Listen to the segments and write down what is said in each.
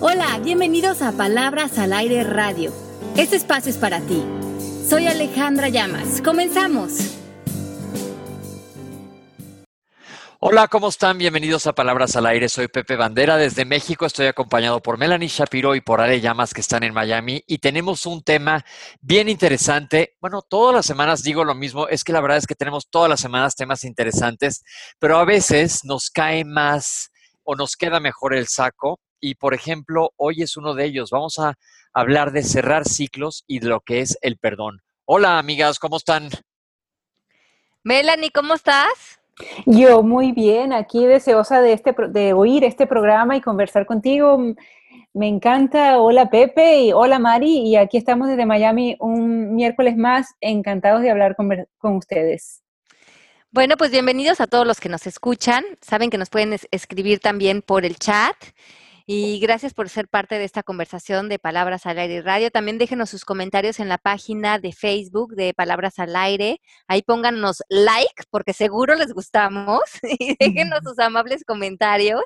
Hola, bienvenidos a Palabras al Aire Radio. Este espacio es para ti. Soy Alejandra Llamas. Comenzamos. Hola, ¿cómo están? Bienvenidos a Palabras al Aire. Soy Pepe Bandera desde México. Estoy acompañado por Melanie Shapiro y por Ale Llamas que están en Miami y tenemos un tema bien interesante. Bueno, todas las semanas digo lo mismo, es que la verdad es que tenemos todas las semanas temas interesantes, pero a veces nos cae más o nos queda mejor el saco y, por ejemplo, hoy es uno de ellos. Vamos a hablar de cerrar ciclos y de lo que es el perdón. Hola, amigas, ¿cómo están? Melanie, ¿cómo estás? Yo muy bien, aquí deseosa de, este, de oír este programa y conversar contigo. Me encanta. Hola Pepe y hola Mari. Y aquí estamos desde Miami un miércoles más, encantados de hablar con, con ustedes. Bueno, pues bienvenidos a todos los que nos escuchan. Saben que nos pueden escribir también por el chat. Y gracias por ser parte de esta conversación de Palabras al Aire Radio. También déjenos sus comentarios en la página de Facebook de Palabras al Aire. Ahí pónganos like, porque seguro les gustamos. Y déjenos sus amables comentarios.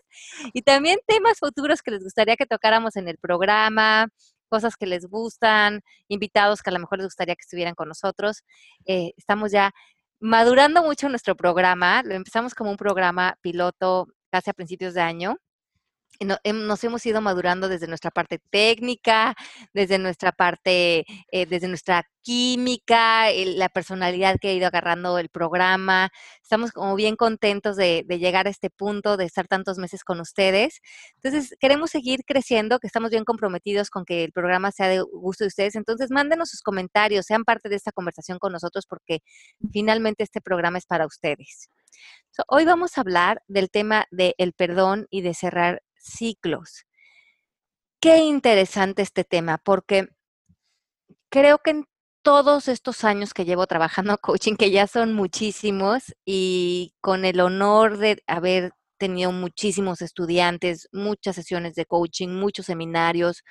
Y también temas futuros que les gustaría que tocáramos en el programa, cosas que les gustan, invitados que a lo mejor les gustaría que estuvieran con nosotros. Eh, estamos ya madurando mucho nuestro programa. Lo empezamos como un programa piloto casi a principios de año nos hemos ido madurando desde nuestra parte técnica, desde nuestra parte, eh, desde nuestra química, la personalidad que ha ido agarrando el programa. Estamos como bien contentos de, llegar a este punto, de estar tantos meses con ustedes. Entonces, queremos seguir creciendo, que estamos bien comprometidos con que el programa sea de gusto de ustedes. Entonces, mándenos sus comentarios, sean parte de esta conversación con nosotros, porque finalmente este programa es para ustedes. hoy vamos a hablar del tema del perdón y de cerrar ciclos. Qué interesante este tema, porque creo que en todos estos años que llevo trabajando coaching, que ya son muchísimos, y con el honor de haber tenido muchísimos estudiantes, muchas sesiones de coaching, muchos seminarios,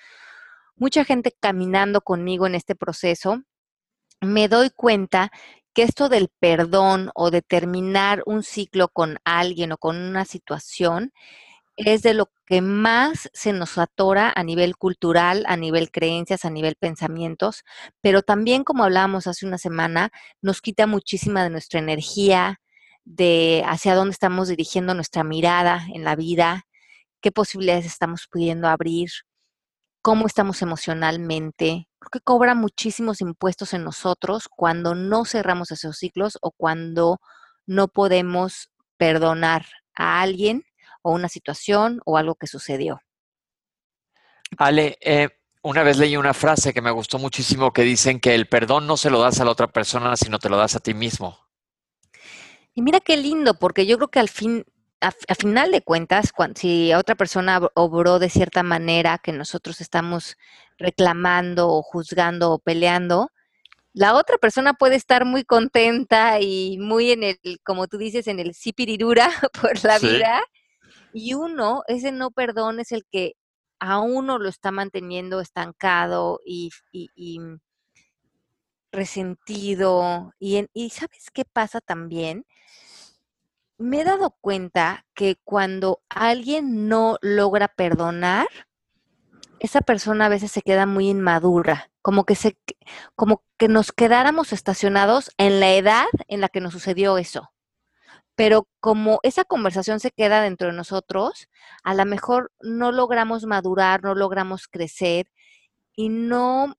mucha gente caminando conmigo en este proceso, me doy cuenta que esto del perdón o de terminar un ciclo con alguien o con una situación es de lo que más se nos atora a nivel cultural, a nivel creencias, a nivel pensamientos, pero también, como hablábamos hace una semana, nos quita muchísima de nuestra energía, de hacia dónde estamos dirigiendo nuestra mirada en la vida, qué posibilidades estamos pudiendo abrir, cómo estamos emocionalmente. Creo que cobra muchísimos impuestos en nosotros cuando no cerramos esos ciclos o cuando no podemos perdonar a alguien o una situación o algo que sucedió. Ale, eh, una vez leí una frase que me gustó muchísimo que dicen que el perdón no se lo das a la otra persona, sino te lo das a ti mismo. Y mira qué lindo, porque yo creo que al fin, a, final de cuentas, si otra persona obró de cierta manera que nosotros estamos reclamando o juzgando o peleando, la otra persona puede estar muy contenta y muy en el, como tú dices, en el sipirirura por la vida y uno, ese no perdón es el que a uno lo está manteniendo estancado y, resentido. Y, y ¿sabes qué pasa también? Me he dado cuenta que cuando alguien no logra perdonar, esa persona a veces se queda muy inmadura, como que se como que nos quedáramos estacionados en la edad en la que nos sucedió eso pero como esa conversación se queda dentro de nosotros, a lo mejor no logramos madurar, no logramos crecer y no,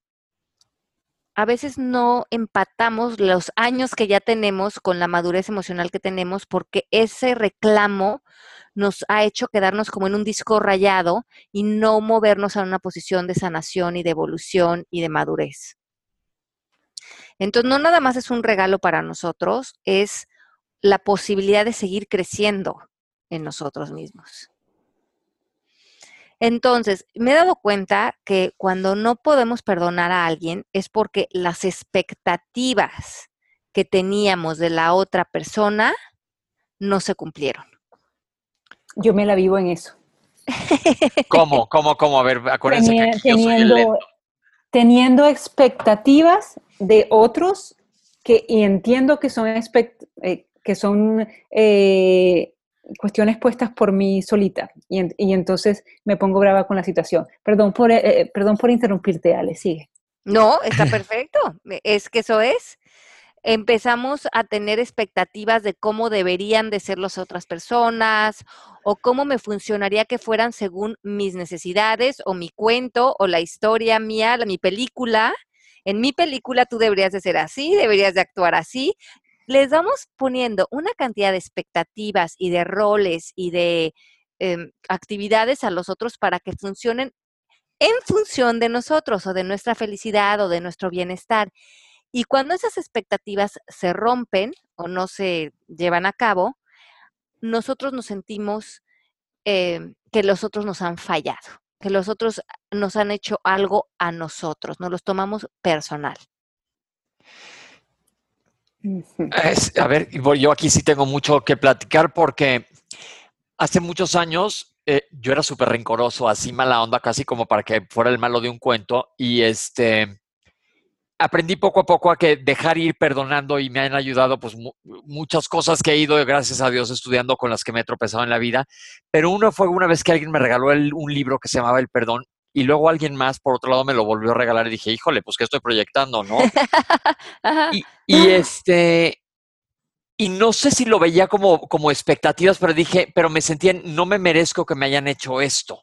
a veces no empatamos los años que ya tenemos con la madurez emocional que tenemos porque ese reclamo nos ha hecho quedarnos como en un disco rayado y no movernos a una posición de sanación y de evolución y de madurez. Entonces, no nada más es un regalo para nosotros, es la posibilidad de seguir creciendo en nosotros mismos. Entonces, me he dado cuenta que cuando no podemos perdonar a alguien es porque las expectativas que teníamos de la otra persona no se cumplieron. Yo me la vivo en eso. ¿Cómo? ¿Cómo? ¿Cómo? A ver, acuérdense que yo soy el lento. Teniendo expectativas de otros que y entiendo que son eh, que son eh, cuestiones puestas por mí solita y, entonces me pongo brava con la situación. Perdón por, eh, eh, perdón por interrumpirte, Ale, sigue. No, está perfecto. es que eso es. Empezamos a tener expectativas de cómo deberían de ser las otras personas o cómo me funcionaría que fueran según mis necesidades o mi cuento o la historia mía, la, mi película. En mi película tú deberías de ser así, deberías de actuar así les vamos poniendo una cantidad de expectativas y de roles y de em, actividades a los otros para que funcionen en función de nosotros o de nuestra felicidad o de nuestro bienestar. Y cuando esas expectativas se rompen o no se llevan a cabo, nosotros nos sentimos em, que los otros nos han fallado, que los otros nos han hecho algo a nosotros, nos los tomamos personal a ver, yo aquí sí tengo mucho que platicar porque hace muchos años eh, yo era súper rencoroso, así mala onda, casi como para que fuera el malo de un cuento. Y este aprendí poco a poco a que dejar ir perdonando y me han ayudado pues muchas cosas que he ido, gracias a Dios, estudiando con las que me he tropezado en la vida. Pero uno fue una vez que alguien me regaló un libro que se llamaba El Perdón y luego alguien más, por otro lado, me lo volvió a regalar y dije, híjole, pues que estoy proyectando, ¿no? y, este, y no sé si lo veía como, como expectativas, pero dije, pero me sentía, no me merezco que me hayan hecho esto.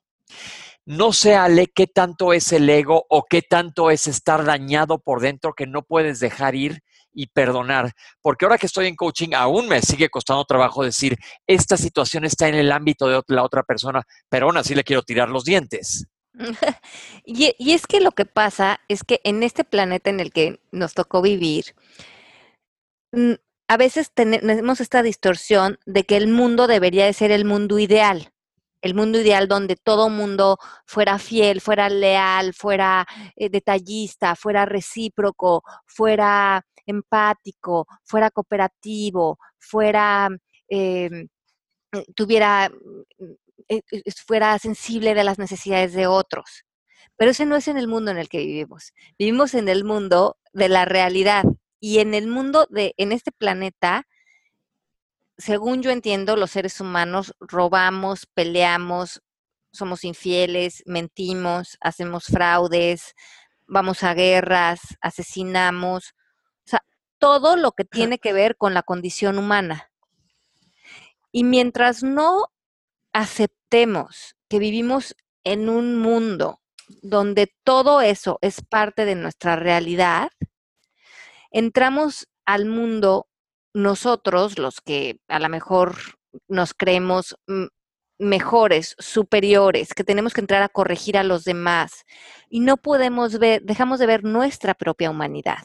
No sé, Ale, qué tanto es el ego o qué tanto es estar dañado por dentro que no puedes dejar ir y perdonar. Porque ahora que estoy en coaching, aún me sigue costando trabajo decir, esta situación está en el ámbito de la otra persona, pero aún así le quiero tirar los dientes. y, es que lo que pasa es que en este planeta en el que nos tocó vivir, a veces tenemos esta distorsión de que el mundo debería de ser el mundo ideal, el mundo ideal donde todo mundo fuera fiel, fuera leal, fuera eh, detallista, fuera recíproco, fuera empático, fuera cooperativo, fuera, em, eh, tuviera fuera sensible de las necesidades de otros. Pero ese no es en el mundo en el que vivimos. Vivimos en el mundo de la realidad. Y en el mundo de, en este planeta, según yo entiendo, los seres humanos robamos, peleamos, somos infieles, mentimos, hacemos fraudes, vamos a guerras, asesinamos. O sea, todo lo que tiene que ver con la condición humana. Y mientras no aceptemos que vivimos en un mundo donde todo eso es parte de nuestra realidad, entramos al mundo nosotros, los que a lo mejor nos creemos mejores, superiores, que tenemos que entrar a corregir a los demás y no podemos ver, dejamos de ver nuestra propia humanidad.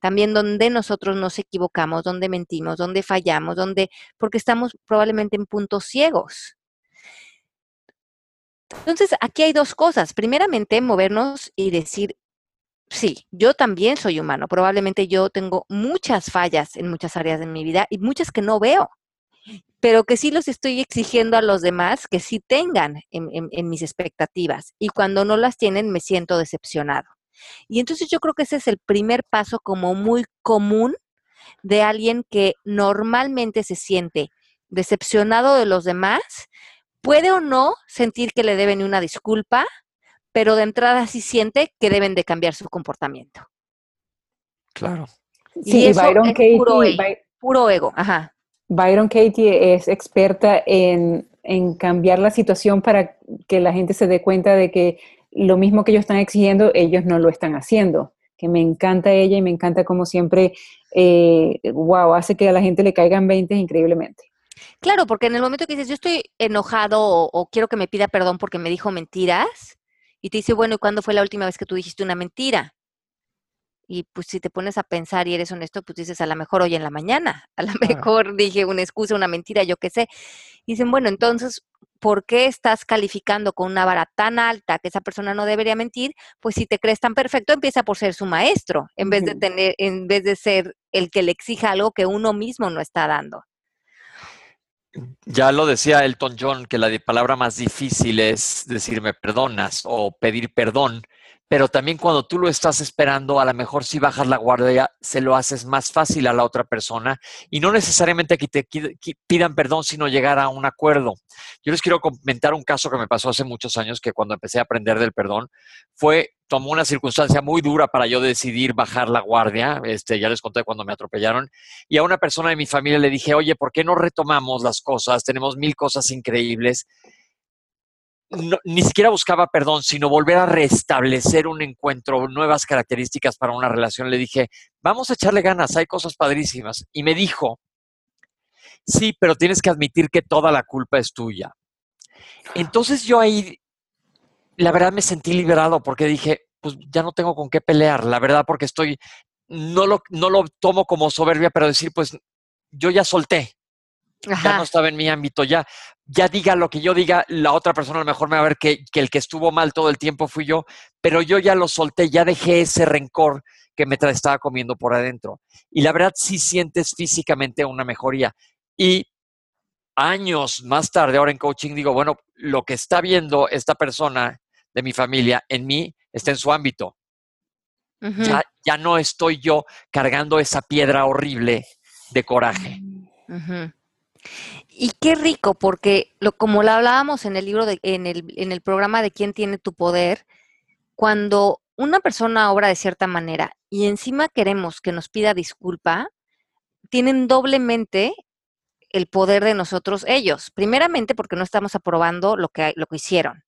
También donde nosotros nos equivocamos, donde mentimos, donde fallamos, donde porque estamos probablemente en puntos ciegos. Entonces, aquí hay dos cosas. Primeramente, movernos y decir, sí, yo también soy humano. Probablemente yo tengo muchas fallas en muchas áreas de mi vida y muchas que no veo, pero que sí los estoy exigiendo a los demás que sí tengan en, mis expectativas. Y cuando no las tienen, me siento decepcionado. Y entonces yo creo que ese es el primer paso como muy común de alguien que normalmente se siente decepcionado de los demás puede o no sentir que le deben una disculpa, pero de entrada sí siente que deben de cambiar su comportamiento. Claro. Sí, Byron Katie, puro, ego, Ajá. Byron Katie es experta en, en cambiar la situación para que la gente se dé cuenta de que lo mismo que ellos están exigiendo, ellos no lo están haciendo. Que me encanta ella y me encanta como siempre, eh, wow, hace que a la gente le caigan 20 increíblemente. Claro, porque en el momento que dices, yo estoy enojado o, quiero que me pida perdón porque me dijo mentiras, y te dice, bueno, ¿y cuándo fue la última vez que tú dijiste una mentira? Y pues si te pones a pensar y eres honesto, pues dices, a lo mejor hoy en la mañana, a lo mejor dije una excusa, una mentira, yo qué sé. Y dicen, bueno, entonces, ¿por qué estás calificando con una vara tan alta que esa persona no debería mentir? Pues si te crees tan perfecto, empieza por ser su maestro, en vez de tener, en vez de ser el que le exija algo que uno mismo no está dando. Ya lo decía Elton John, que la palabra más difícil es decirme perdonas o pedir perdón, pero también cuando tú lo estás esperando, a lo mejor si bajas la guardia, se lo haces más fácil a la otra persona y no necesariamente que te pidan perdón, sino llegar a un acuerdo. Yo les quiero comentar un caso que me pasó hace muchos años, que cuando empecé a aprender del perdón, fue, tomó una circunstancia muy dura para yo decidir bajar la guardia, este, ya les conté cuando me atropellaron, y a una persona de mi familia le dije, oye, ¿por qué no retomamos las cosas? Tenemos mil cosas increíbles ni siquiera buscaba perdón, sino volver a restablecer un encuentro, nuevas características para una relación. Le dije, vamos a echarle ganas, hay cosas padrísimas. Y me dijo, sí, pero tienes que admitir que toda la culpa es tuya. Entonces yo ahí, la verdad me sentí liberado porque dije, pues ya no tengo con qué pelear, la verdad porque estoy, no lo, no lo tomo como soberbia, pero decir, pues yo ya solté, ya no estaba en mi ámbito, ya, ya diga lo que yo diga, la otra persona a lo mejor me va a ver que, que, el que estuvo mal todo el tiempo fui yo, pero yo ya lo solté, ya dejé ese rencor que me estaba comiendo por adentro. Y la verdad sí sientes físicamente una mejoría. Y años más tarde, ahora en coaching, digo, bueno, lo que está viendo esta persona de mi familia en mí está en su ámbito. ya, ya, no estoy yo cargando esa piedra horrible de coraje. Y qué rico, porque lo, como lo hablábamos en el libro, de, en, el, en el programa de quién tiene tu poder, cuando una persona obra de cierta manera y encima queremos que nos pida disculpa, tienen doblemente el poder de nosotros ellos. Primeramente porque no estamos aprobando lo que, lo que hicieron.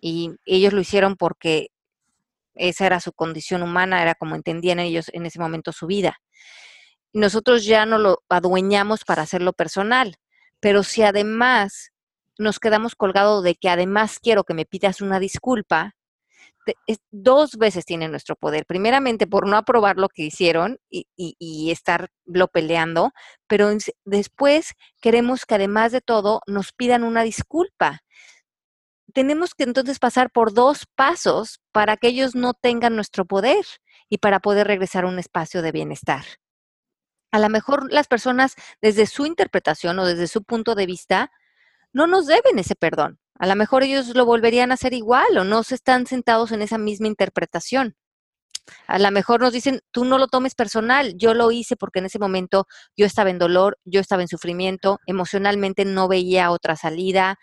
Y ellos lo hicieron porque esa era su condición humana, era como entendían ellos en ese momento su vida nosotros ya no lo adueñamos para hacerlo personal. Pero si además nos quedamos colgados de que además quiero que me pidas una disculpa, dos veces tiene nuestro poder. Primeramente por no aprobar lo que hicieron y, y, estarlo peleando, pero después queremos que además de todo nos pidan una disculpa. Tenemos que entonces pasar por dos pasos para que ellos no tengan nuestro poder y para poder regresar a un espacio de bienestar a lo mejor las personas desde su interpretación o desde su punto de vista no nos deben ese perdón. A lo mejor ellos lo volverían a hacer igual o no se están sentados en esa misma interpretación. A lo mejor nos dicen, tú no lo tomes personal, yo lo hice porque en ese momento yo estaba en dolor, yo estaba en sufrimiento, emocionalmente no veía otra salida,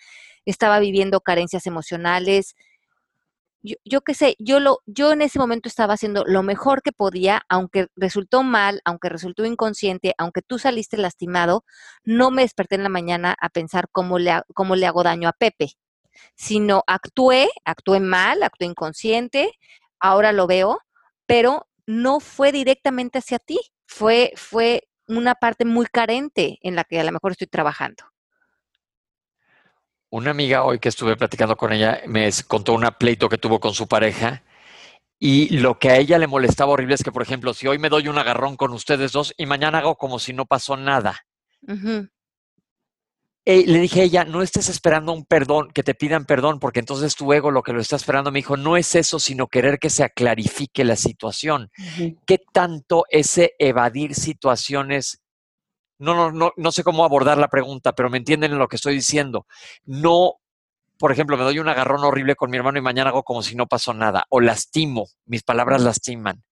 estaba viviendo carencias emocionales, yo, qué sé, yo, lo, yo en ese momento estaba haciendo lo mejor que podía, aunque resultó mal, aunque resultó inconsciente, aunque tú saliste lastimado, no me desperté en la mañana a pensar cómo le, cómo le hago daño a Pepe, sino actué, actué mal, actué inconsciente, ahora lo veo, pero no fue directamente hacia ti, fue, fue una parte muy carente en la que a lo mejor estoy trabajando. Una amiga hoy que estuve platicando con ella me contó un pleito que tuvo con su pareja y lo que a ella le molestaba horrible es que, por ejemplo, si hoy me doy un agarrón con ustedes dos y mañana hago como si no pasó nada. Eh, le dije a ella, no estés esperando un perdón, que te pidan perdón, porque entonces tu ego lo que lo está esperando. Me dijo, no es eso, sino querer que se aclarifique la situación. ¿Qué tanto ese evadir situaciones no, no, no, no sé cómo abordar la pregunta, pero me entienden en lo que estoy diciendo. No, por ejemplo, me doy un agarrón horrible con mi hermano y mañana hago como si no pasó nada, o lastimo, mis palabras lastiman.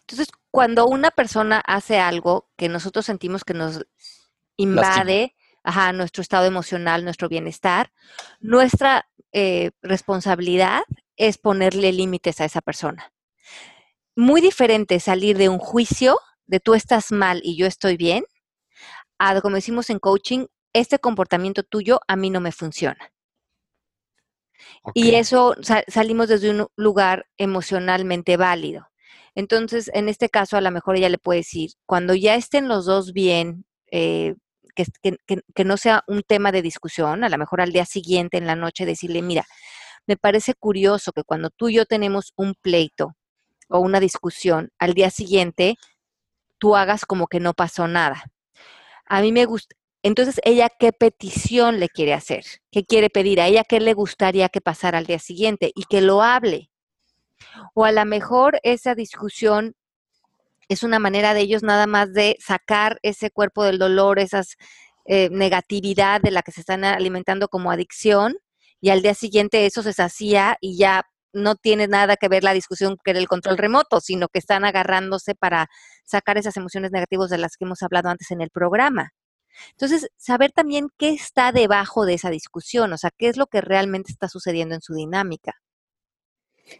Entonces, cuando una persona hace algo que nosotros sentimos que nos invade nuestro estado emocional, nuestro bienestar, nuestra eh, responsabilidad es ponerle límites a esa persona. Muy diferente salir de un juicio de tú estás mal y yo estoy bien, a como decimos en coaching, este comportamiento tuyo a mí no me funciona. Y eso salimos desde un lugar emocionalmente válido. Entonces, en este caso, a lo mejor ella le puede decir, cuando ya estén los dos bien, eh, que, que, no sea un tema de discusión, a lo mejor al día siguiente, en la noche, decirle, mira, me parece curioso que cuando tú y yo tenemos un pleito o una discusión, al día siguiente tú hagas como que no pasó nada. A mí me gusta, entonces, ¿ella qué petición le quiere hacer? ¿Qué quiere pedir? ¿A ella qué le gustaría que pasara al día siguiente? Y que lo hable. O a lo mejor esa discusión es una manera de ellos nada más de sacar ese cuerpo del dolor, esa eh, negatividad de la que se están alimentando como adicción, y al día siguiente eso se sacía y ya no tiene nada que ver la discusión que el control remoto, sino que están agarrándose para sacar esas emociones negativas de las que hemos hablado antes en el programa. Entonces, saber también qué está debajo de esa discusión, o sea, qué es lo que realmente está sucediendo en su dinámica.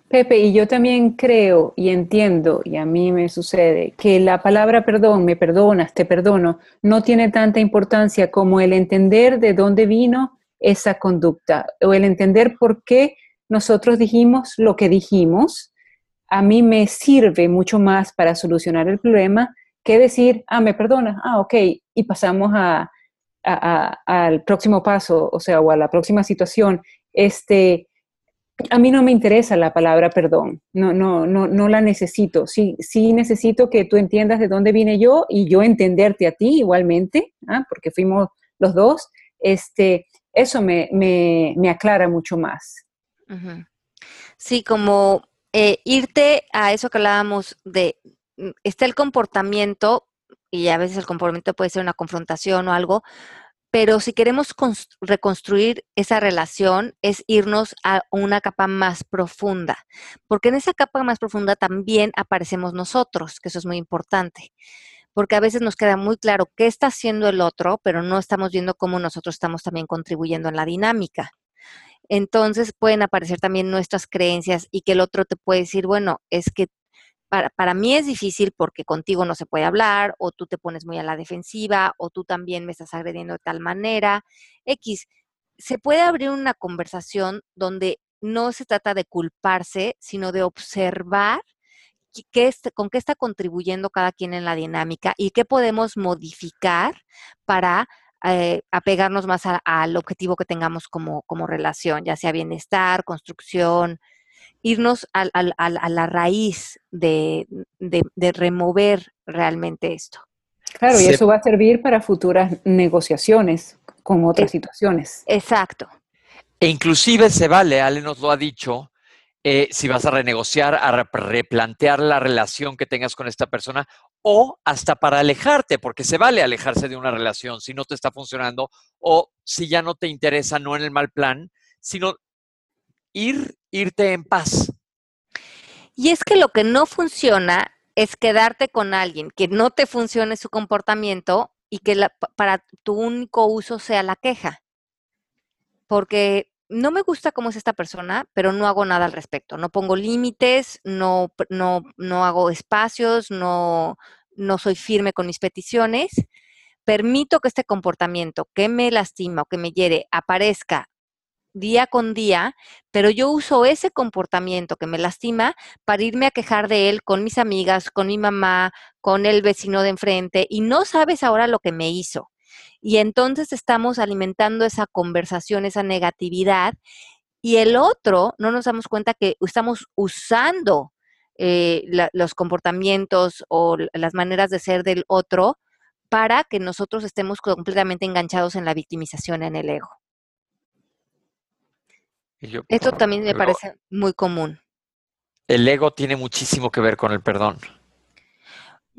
Pepe, y yo también creo y entiendo, y a mí me sucede, que la palabra perdón, me perdonas, te perdono, no tiene tanta importancia como el entender de dónde vino esa conducta o el entender por qué nosotros dijimos lo que dijimos. A mí me sirve mucho más para solucionar el problema que decir, ah, me perdona, ah, ok, y pasamos a, al próximo paso, o sea, o a la próxima situación. Este, a mí no me interesa la palabra perdón, no, no, no, no la necesito. Sí, sí necesito que tú entiendas de dónde vine yo y yo entenderte a ti igualmente, ¿ah? porque fuimos los dos. Este, eso me, me, me aclara mucho más. Sí, como eh, irte a eso que hablábamos de Mm, está el comportamiento, y a veces el comportamiento puede ser una confrontación o algo, pero si queremos reconstruir esa relación es irnos a una capa más profunda, porque en esa capa más profunda también aparecemos nosotros, que eso es muy importante, porque a veces nos queda muy claro qué está haciendo el otro, pero no estamos viendo cómo nosotros estamos también contribuyendo en la dinámica. Entonces pueden aparecer también nuestras creencias y que el otro te puede decir, bueno, es que para, mí es difícil porque contigo no se puede hablar, o tú te pones muy a la defensiva, o tú también me estás agrediendo de tal manera. X, se puede abrir una conversación donde no se trata de culparse, sino de observar qué, con qué está contribuyendo cada quien en la dinámica y qué podemos modificar para eh, apegarnos más al objetivo que tengamos como, como relación, ya sea bienestar, construcción, irnos a, la raíz de, remover realmente esto. Claro, y eso va a servir para futuras negociaciones con otras situaciones. Exacto. E inclusive se vale, Ale nos lo ha dicho, eh, si vas a renegociar, a replantear la relación que tengas con esta persona o hasta para alejarte, porque se vale alejarse de una relación si no te está funcionando o si ya no te interesa, no en el mal plan, sino ir, irte en paz. Y es que lo que no funciona es quedarte con alguien que no te funcione su comportamiento y que para tu único uso sea la queja. Porque no me gusta cómo es esta persona, pero no hago nada al respecto. No pongo límites, no, no, no hago espacios, no, no soy firme con mis peticiones. Permito que este comportamiento que me lastima o que me hiere aparezca día con día, pero yo uso ese comportamiento que me lastima para irme a quejar de él con mis amigas, con mi mamá, con el vecino de enfrente, y no sabes ahora lo que me hizo. Y entonces estamos alimentando esa conversación, esa negatividad, y el otro no nos damos cuenta que estamos usando eh, los comportamientos o las maneras de ser del otro para que nosotros estemos completamente enganchados en la victimización, en el ego. Esto también me parece muy común. El ego tiene muchísimo que ver con el perdón.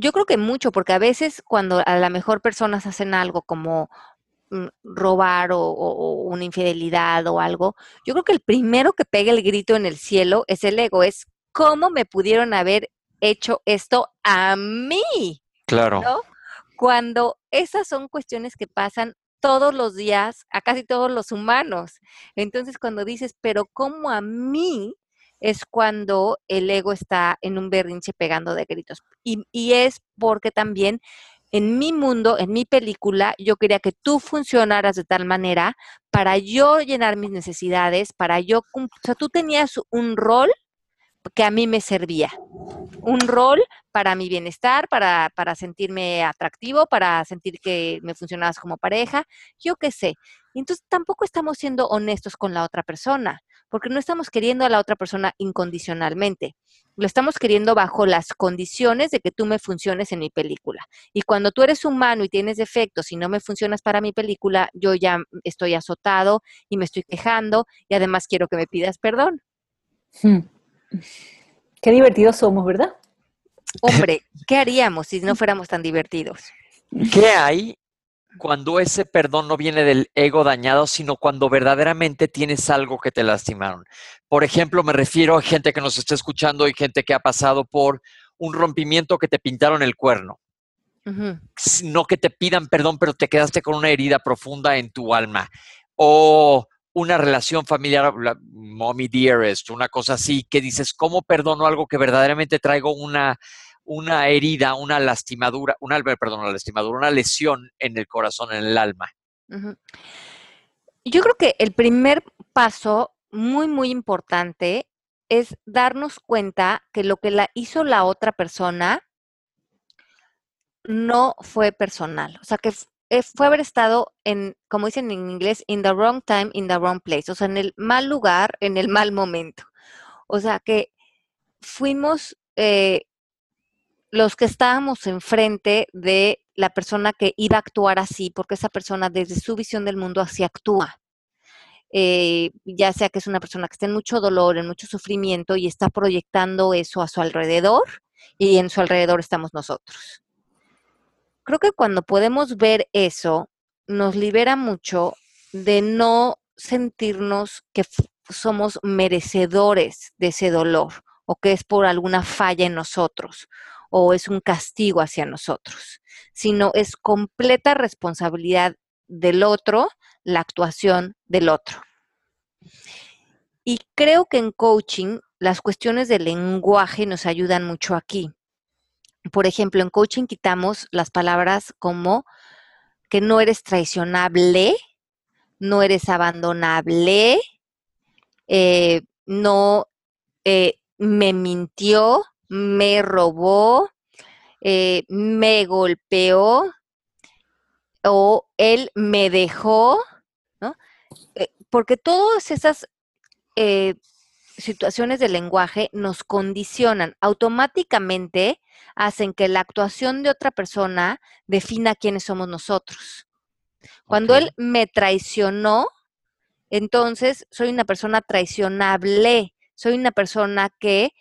Yo creo que mucho, porque a veces cuando a la mejor personas hacen algo como mm, robar o, una infidelidad o algo, yo creo que el primero que pega el grito en el cielo es el ego, es cómo me pudieron haber hecho esto a mí. Claro. Cuando esas son cuestiones que pasan todos los días a casi todos los humanos. Entonces, cuando dices, pero ¿cómo a mí? Es cuando el ego está en un berrinche pegando de gritos. Y, y, es porque también en mi mundo, en mi película, yo quería que tú funcionaras de tal manera para yo llenar mis necesidades, para yo, o sea, tú tenías un rol que a mí me servía. Un rol para mi bienestar, para, para sentirme atractivo, para sentir que me funcionabas como pareja, yo qué sé. Entonces tampoco estamos siendo honestos con la otra persona, porque no estamos queriendo a la otra persona incondicionalmente. Lo estamos queriendo bajo las condiciones de que tú me funciones en mi película. Y cuando tú eres humano y tienes defectos y no me funcionas para mi película, yo ya estoy azotado y me estoy quejando y además quiero que me pidas perdón. Hmm. Qué divertidos somos, ¿verdad? Hombre, ¿qué haríamos si no fuéramos tan divertidos? ¿Qué hay cuando ese perdón no viene del ego dañado, sino cuando verdaderamente tienes algo que te lastimaron. Por ejemplo, me refiero a gente que nos está escuchando y gente que ha pasado por un rompimiento que te pintaron el cuerno. No que te pidan perdón, pero te quedaste con una herida profunda en tu alma. O una relación familiar, mommy dearest, una cosa así, que dices, ¿cómo perdono algo que verdaderamente traigo una, una herida, una lastimadura, una, perdón, una lastimadura, una lesión en el corazón, en el alma? Yo creo que el primer paso muy, muy importante es darnos cuenta que lo que la hizo la otra persona no fue personal. O sea, que fue haber estado en, como dicen en inglés, in the wrong time, in the wrong place. O sea, en el mal lugar, en el mal momento. O sea, que fuimos eh, los que estábamos enfrente de la persona que iba a actuar así, porque esa persona desde su visión del mundo así actúa. Eh, ya sea que es una persona que está en mucho dolor, en mucho sufrimiento y está proyectando eso a su alrededor y en su alrededor estamos nosotros creo que cuando podemos ver eso, nos libera mucho de no sentirnos que somos merecedores de ese dolor o que es por alguna falla en nosotros o es un castigo hacia nosotros, sino es completa responsabilidad del otro la actuación del otro. Y creo que en coaching las cuestiones del lenguaje nos ayudan mucho aquí por ejemplo, en coaching quitamos las palabras como que no eres traicionable, no eres abandonable, eh, no eh, me mintió, me robó, eh, me golpeó o él me dejó, ¿no? porque todas esas situaciones de lenguaje nos condicionan automáticamente hacen que la actuación de otra persona defina quiénes somos nosotros. Cuando él me traicionó, entonces soy una persona traicionable, soy una persona que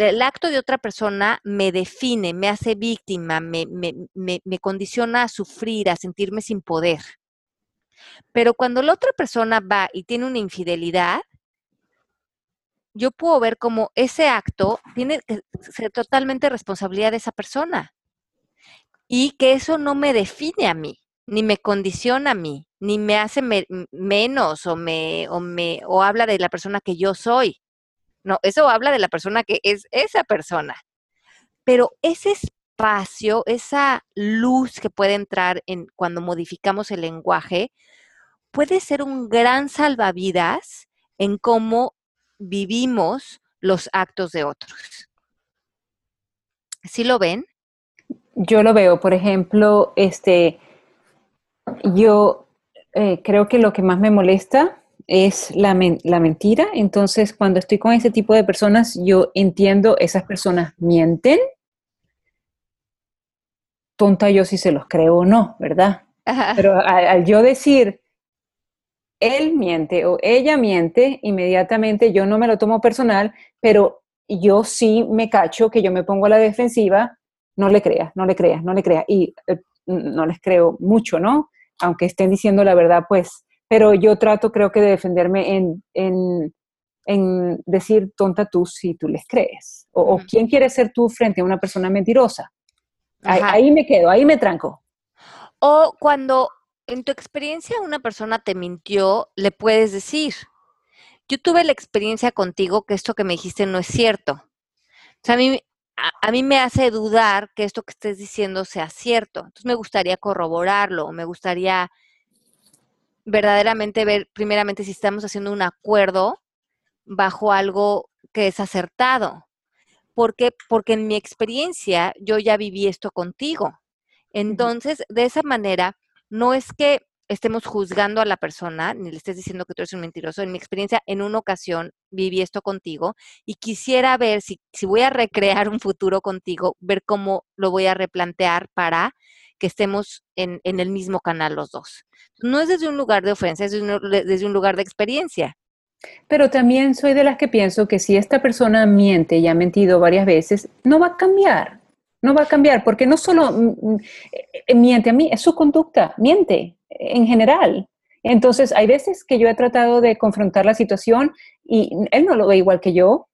el acto de otra persona me define, me hace víctima, me, me, condiciona a sufrir, a sentirme sin poder. Pero cuando la otra persona va y tiene una infidelidad, yo puedo ver como ese acto tiene que ser totalmente responsabilidad de esa persona y que eso no me define a mí, ni me condiciona a mí, ni me hace menos o me, o me o habla de la persona que yo soy. No, eso habla de la persona que es esa persona. Pero ese espacio, esa luz que puede entrar en cuando modificamos el lenguaje, puede ser un gran salvavidas en cómo vivimos los actos de otros. ¿Sí lo ven? Yo lo veo, por ejemplo, este, yo eh, creo que lo que más me molesta es la, la, mentira. Entonces, cuando estoy con ese tipo de personas, yo entiendo, esas personas mienten. Tonta yo si se los creo o no, ¿verdad? Pero al yo decir, él miente o ella miente, inmediatamente yo no me lo tomo personal, pero yo sí me cacho que yo me pongo a la defensiva, no le creas, no le creas, no le creas. Y eh, no les creo mucho, ¿no? Aunque estén diciendo la verdad, pues, pero yo trato, creo que, de defenderme en, en, decir tonta tú si tú les crees. O, quién quiere ser tú frente a una persona mentirosa. ahí me quedo, ahí me tranco. O cuando en tu experiencia una persona te mintió, le puedes decir, yo tuve la experiencia contigo que esto que me dijiste no es cierto. O sea, a mí, a, mí me hace dudar que esto que estés diciendo sea cierto. Entonces me gustaría corroborarlo, me gustaría verdaderamente ver primeramente si estamos haciendo un acuerdo bajo algo que es acertado. ¿Por qué? Porque en mi experiencia yo ya viví esto contigo. Entonces, de esa manera, no es que estemos juzgando a la persona, ni le estés diciendo que tú eres un mentiroso. En mi experiencia, en una ocasión viví esto contigo y quisiera ver si, si voy a recrear un futuro contigo, ver cómo lo voy a replantear para que estemos en, el mismo canal los dos. No es desde un lugar de ofensa, es desde un lugar de experiencia. Pero también soy de las que pienso que si esta persona miente y ha mentido varias veces, no va a cambiar no va a cambiar, porque no solo mm, mm, eh, miente a mí, es su conducta, miente en general. Entonces, hay veces que yo he tratado de confrontar la situación y él no lo ve igual que yo.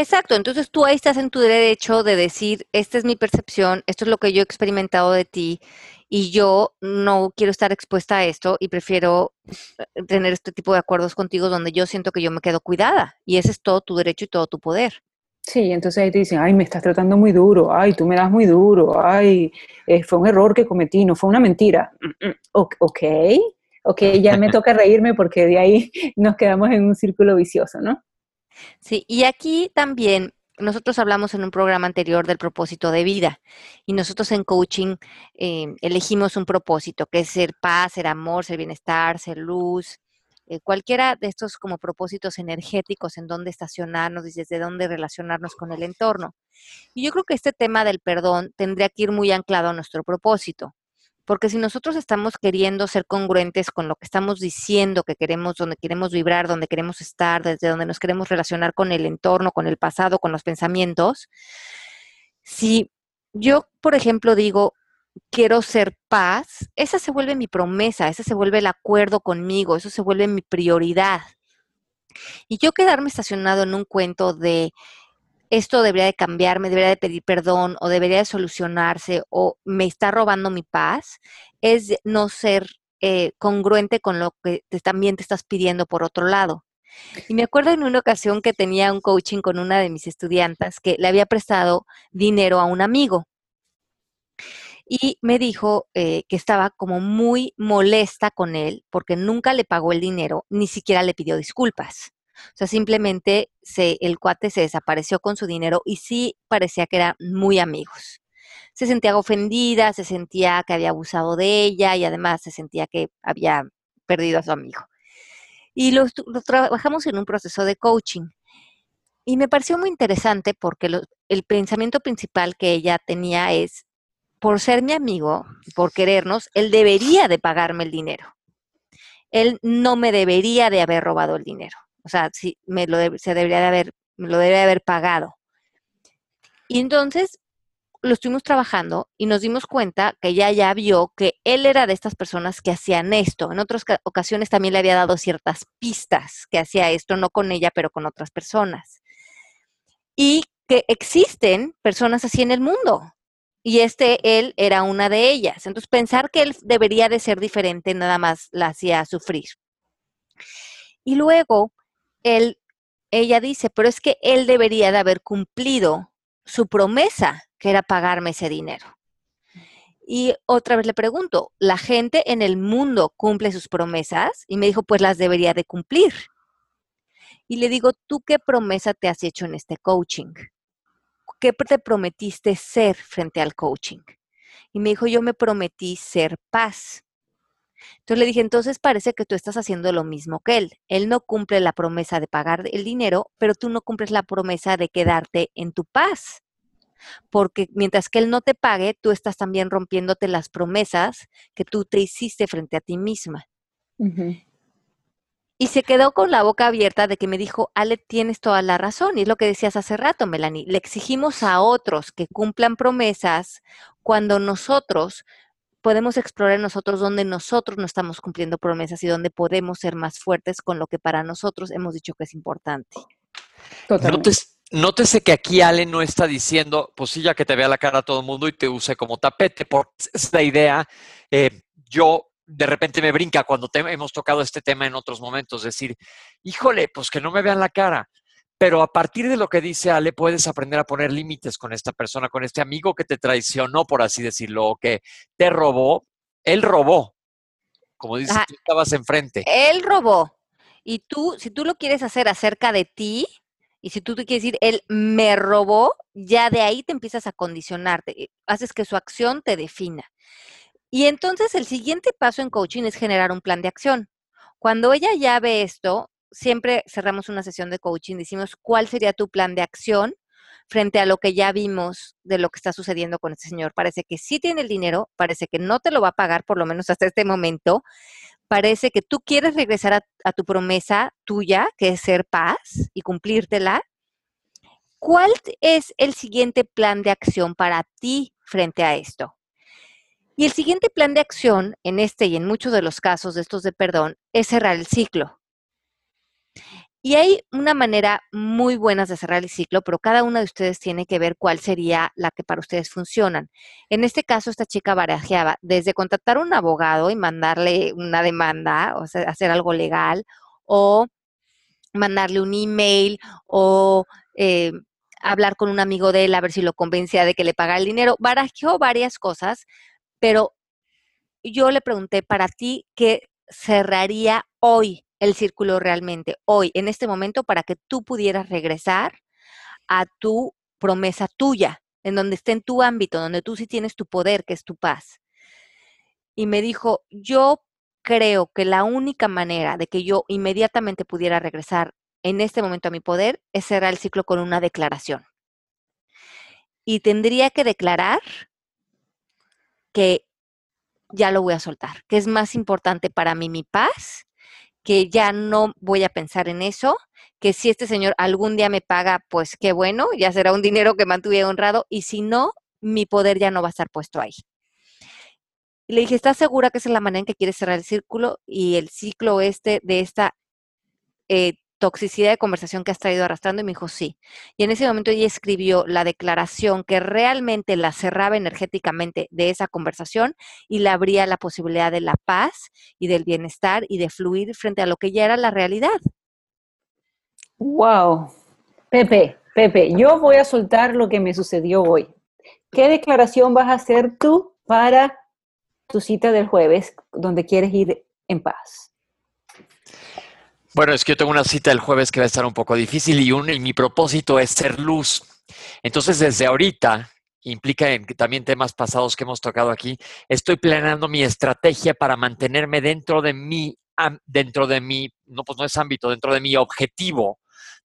Exacto, entonces tú ahí estás en tu derecho de decir, esta es mi percepción, esto es lo que yo he experimentado de ti y yo no quiero estar expuesta a esto y prefiero eh, tener este tipo de acuerdos contigo donde yo siento que yo me quedo cuidada y ese es todo tu derecho y todo tu poder. Sí, entonces ahí te dicen, ay, me estás tratando muy duro, ay, tú me das muy duro, ay, eh, fue un error que cometí, no fue una mentira. Mm, mm, ok, ok, ya me toca reírme porque de ahí nos quedamos en un círculo vicioso, ¿no? Sí, y aquí también nosotros hablamos en un programa anterior del propósito de vida y nosotros en coaching eh, elegimos un propósito que es ser paz, ser amor, ser bienestar, ser luz, eh, cualquiera de estos como propósitos energéticos en dónde estacionarnos y desde dónde relacionarnos con el entorno. Y yo creo que este tema del perdón tendría que ir muy anclado a nuestro propósito. Porque si nosotros estamos queriendo ser congruentes con lo que estamos diciendo que queremos, donde queremos vibrar, donde queremos estar, desde donde nos queremos relacionar con el entorno, con el pasado, con los pensamientos, si yo, por ejemplo, digo, quiero ser paz, esa se vuelve mi promesa, ese se vuelve el acuerdo conmigo, eso se vuelve mi prioridad. Y yo quedarme estacionado en un cuento de esto debería de cambiarme, debería de pedir perdón o debería de solucionarse o me está robando mi paz, es no ser eh, congruente con lo que también te estás pidiendo por otro lado. Y me acuerdo en una ocasión que tenía un coaching con una de mis estudiantes que le había prestado dinero a un amigo. Y me dijo eh, que estaba como muy molesta con él porque nunca le pagó el dinero, ni siquiera le pidió disculpas. O sea, simplemente se, el cuate se desapareció con su dinero y sí parecía que eran muy amigos. Se sentía ofendida, se sentía que había abusado de ella y además se sentía que había perdido a su amigo. Y lo, trabajamos en un proceso de coaching. Y me pareció muy interesante porque el pensamiento principal que ella tenía es, por ser mi amigo, por querernos, él debería de pagarme el dinero. Él no me debería de haber robado el dinero. O sea, sí, me lo se debería de haber, lo debería de haber pagado. Y entonces lo estuvimos trabajando y nos dimos cuenta que ella ya vio que él era de estas personas que hacían esto. En otras ocasiones también le había dado ciertas pistas que hacía esto, no con ella, pero con otras personas. Y que existen personas así en el mundo. Y este, él era una de ellas. Entonces, pensar que él debería de ser diferente nada más la hacía sufrir. Y luego él, ella dice, pero es que él debería de haber cumplido su promesa, que era pagarme ese dinero. Y otra vez le pregunto, ¿la gente en el mundo cumple sus promesas? Y me dijo, pues las debería de cumplir. Y le digo, ¿tú qué promesa te has hecho en este coaching? ¿Qué te prometiste ser frente al coaching? Y me dijo, yo me prometí ser paz. Entonces le dije, entonces parece que tú estás haciendo lo mismo que él. Él no cumple la promesa de pagar el dinero, pero tú no cumples la promesa de quedarte en tu paz. Porque mientras que él no te pague, tú estás también rompiéndote las promesas que tú te hiciste frente a ti misma. Y se quedó con la boca abierta de que me dijo, Ale, tienes toda la razón. Y es lo que decías hace rato, Melanie. Le exigimos a otros que cumplan promesas cuando nosotros podemos explorar nosotros donde nosotros no estamos cumpliendo promesas y donde podemos ser más fuertes con lo que para nosotros hemos dicho que es importante. Nótese, que aquí Ale no está diciendo, pues sí, ya que te vea la cara a todo el mundo y te use como tapete, porque es la idea. Eh, yo de repente me brinca cuando hemos tocado este tema en otros momentos, decir, híjole, pues que no me vean la cara. Pero a partir de lo que dice Ale, puedes aprender a poner límites con esta persona, con este amigo que te traicionó, por así decirlo, o que te robó. Él robó. Como dices, tú estabas enfrente. Él robó. Y tú, si tú lo quieres hacer acerca de ti, y si tú te quieres decir, él me robó, ya de ahí te empiezas a condicionarte, eh, haces que su acción te defina. Y entonces el siguiente paso en coaching es generar un plan de acción. Cuando ella ya ve esto, siempre cerramos una sesión de coaching, decimos cuál sería tu plan de acción frente a lo que ya vimos de lo que está sucediendo con este señor. Parece que sí tiene el dinero, parece que no te lo va a pagar, por lo menos hasta este momento. Parece que tú quieres regresar a, tu promesa tuya, que es ser paz y cumplírtela. ¿cuál es el siguiente plan de acción para ti frente a esto? Y el siguiente plan de acción, en este y en muchos de los casos de estos de perdón, es cerrar el ciclo. Y hay una manera muy buena de cerrar el ciclo, pero cada una de ustedes tiene que ver cuál sería la que para ustedes funcionan. En este caso, esta chica barajeaba desde contratar a un abogado y mandarle una demanda, o sea, hacer algo legal, o mandarle un email, o eh, hablar con un amigo de él a ver si lo convencía de que le pagara el dinero. Barajeó varias cosas, pero yo le pregunté para ti qué cerraría hoy el círculo realmente hoy, en este momento, para que tú pudieras regresar a tu promesa tuya, en donde esté en tu ámbito, donde tú sí tienes tu poder, que es tu paz. Y me dijo, yo creo que la única manera de que yo inmediatamente pudiera regresar en este momento a mi poder es cerrar el ciclo con una declaración. Y tendría que declarar que ya lo voy a soltar, que es más importante para mí mi paz que ya no voy a pensar en eso, que si este señor algún día me paga, pues qué bueno, ya será un dinero que mantuve honrado, y si no, mi poder ya no va a estar puesto ahí. le dije, ¿estás segura que esa es la manera en que quieres cerrar el círculo? Y el ciclo este de esta eh, toxicidad de conversación que has traído arrastrando y me dijo sí. Y en ese momento ella escribió la declaración que realmente la cerraba energéticamente de esa conversación y le abría la posibilidad de la paz y del bienestar y de fluir frente a lo que ya era la realidad. Wow. Pepe, Pepe, yo voy a soltar lo que me sucedió hoy. ¿Qué declaración vas a hacer tú para tu cita del jueves donde quieres ir en paz? Bueno, es que yo tengo una cita el jueves que va a estar un poco difícil y, un, y mi propósito es ser luz. Entonces, desde ahorita, implica en también temas pasados que hemos tocado aquí, estoy planeando mi estrategia para mantenerme dentro de mi, dentro de mi, no, pues no es ámbito, dentro de mi objetivo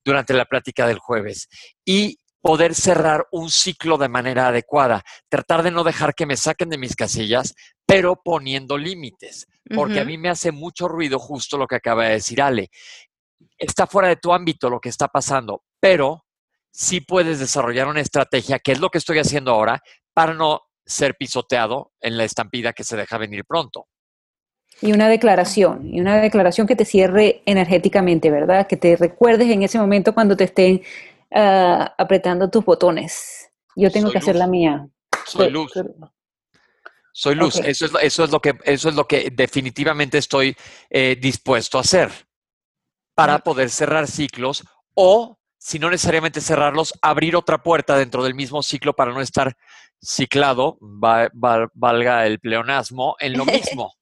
durante la plática del jueves. Y poder cerrar un ciclo de manera adecuada, tratar de no dejar que me saquen de mis casillas, pero poniendo límites, porque a mí me hace mucho ruido justo lo que acaba de decir Ale. Está fuera de tu ámbito lo que está pasando, pero sí puedes desarrollar una estrategia, que es lo que estoy haciendo ahora, para no ser pisoteado en la estampida que se deja venir pronto. Y una declaración, y una declaración que te cierre energéticamente, ¿verdad? Que te recuerdes en ese momento cuando te estén Ah, apretando tus botones. Yo tengo que hacer la mía. Soy luz. Soy luz. Eso, es, eso, es lo que, eso es lo que definitivamente estoy eh, dispuesto a hacer para poder cerrar ciclos o, si no necesariamente cerrarlos, abrir otra puerta dentro del mismo ciclo para no estar ciclado, valga el pleonasmo, en lo mismo.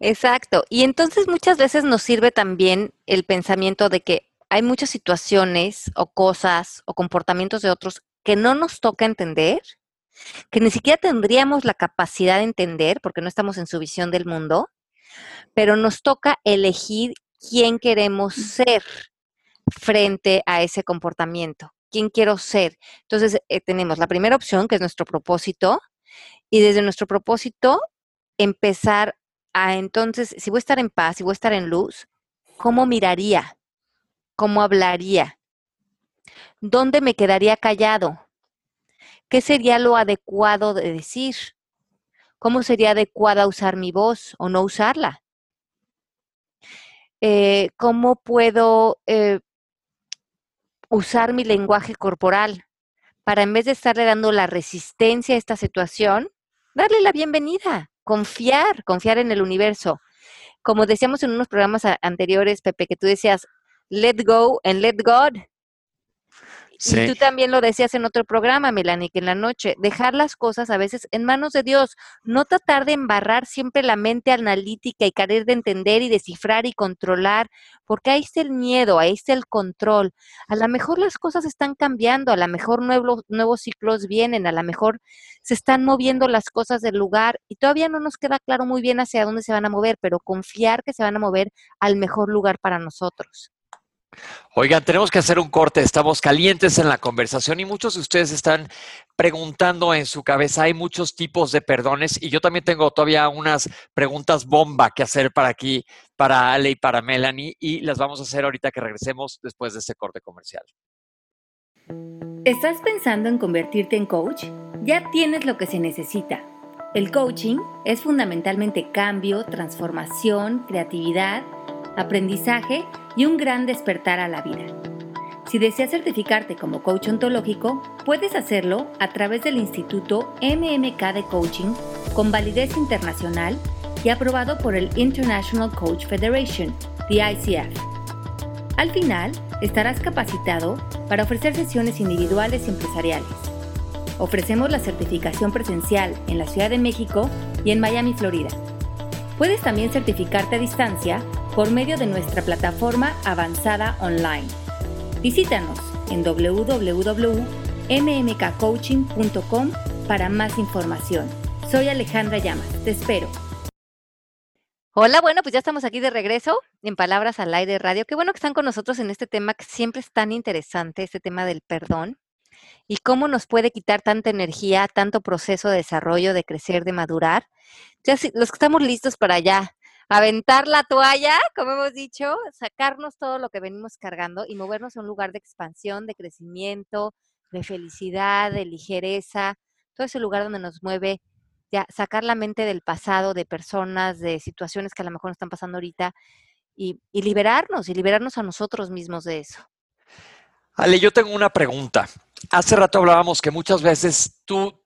Exacto. Y entonces muchas veces nos sirve también el pensamiento de que hay muchas situaciones o cosas o comportamientos de otros que no nos toca entender, que ni siquiera tendríamos la capacidad de entender porque no estamos en su visión del mundo, pero nos toca elegir quién queremos ser frente a ese comportamiento, quién quiero ser. Entonces, eh, tenemos la primera opción, que es nuestro propósito, y desde nuestro propósito empezar a entonces, si voy a estar en paz, si voy a estar en luz, ¿cómo miraría? ¿Cómo hablaría? ¿Dónde me quedaría callado? ¿Qué sería lo adecuado de decir? ¿Cómo sería adecuada usar mi voz o no usarla? Eh, ¿Cómo puedo eh, usar mi lenguaje corporal para en vez de estarle dando la resistencia a esta situación, darle la bienvenida, confiar, confiar en el universo? Como decíamos en unos programas anteriores, Pepe, que tú decías, let go and let God. Y tú también lo decías en otro programa, Melanie, que en la noche, dejar las cosas a veces en manos de Dios, no tratar de embarrar siempre la mente analítica y querer de entender y descifrar y controlar, porque ahí está el miedo, ahí está el control. A lo mejor las cosas están cambiando, a lo mejor nuevos, nuevos ciclos vienen, a lo mejor se están moviendo las cosas del lugar y todavía no nos queda claro muy bien hacia dónde se van a mover, pero confiar que se van a mover al mejor lugar para nosotros. Oigan, tenemos que hacer un corte, estamos calientes en la conversación y muchos de ustedes están preguntando en su cabeza, hay muchos tipos de perdones y yo también tengo todavía unas preguntas bomba que hacer para aquí, para Ale y para Melanie y las vamos a hacer ahorita que regresemos después de este corte comercial. ¿Estás pensando en convertirte en coach? Ya tienes lo que se necesita. El coaching es fundamentalmente cambio, transformación, creatividad, aprendizaje y un gran despertar a la vida. Si deseas certificarte como coach ontológico, puedes hacerlo a través del Instituto MMK de Coaching con validez internacional y aprobado por el International Coach Federation, the ICF. Al final, estarás capacitado para ofrecer sesiones individuales y empresariales. Ofrecemos la certificación presencial en la Ciudad de México y en Miami, Florida. Puedes también certificarte a distancia por medio de nuestra plataforma avanzada online. Visítanos en www.mmkcoaching.com para más información. Soy Alejandra Llamas, te espero. Hola, bueno, pues ya estamos aquí de regreso en Palabras al Aire Radio. Qué bueno que están con nosotros en este tema que siempre es tan interesante, este tema del perdón y cómo nos puede quitar tanta energía, tanto proceso de desarrollo, de crecer, de madurar. Ya los que estamos listos para allá, aventar la toalla, como hemos dicho, sacarnos todo lo que venimos cargando y movernos a un lugar de expansión, de crecimiento, de felicidad, de ligereza, todo ese lugar donde nos mueve ya sacar la mente del pasado, de personas, de situaciones que a lo mejor están pasando ahorita y, liberarnos y liberarnos a nosotros mismos de eso. Ale, yo tengo una pregunta. Hace rato hablábamos que muchas veces tú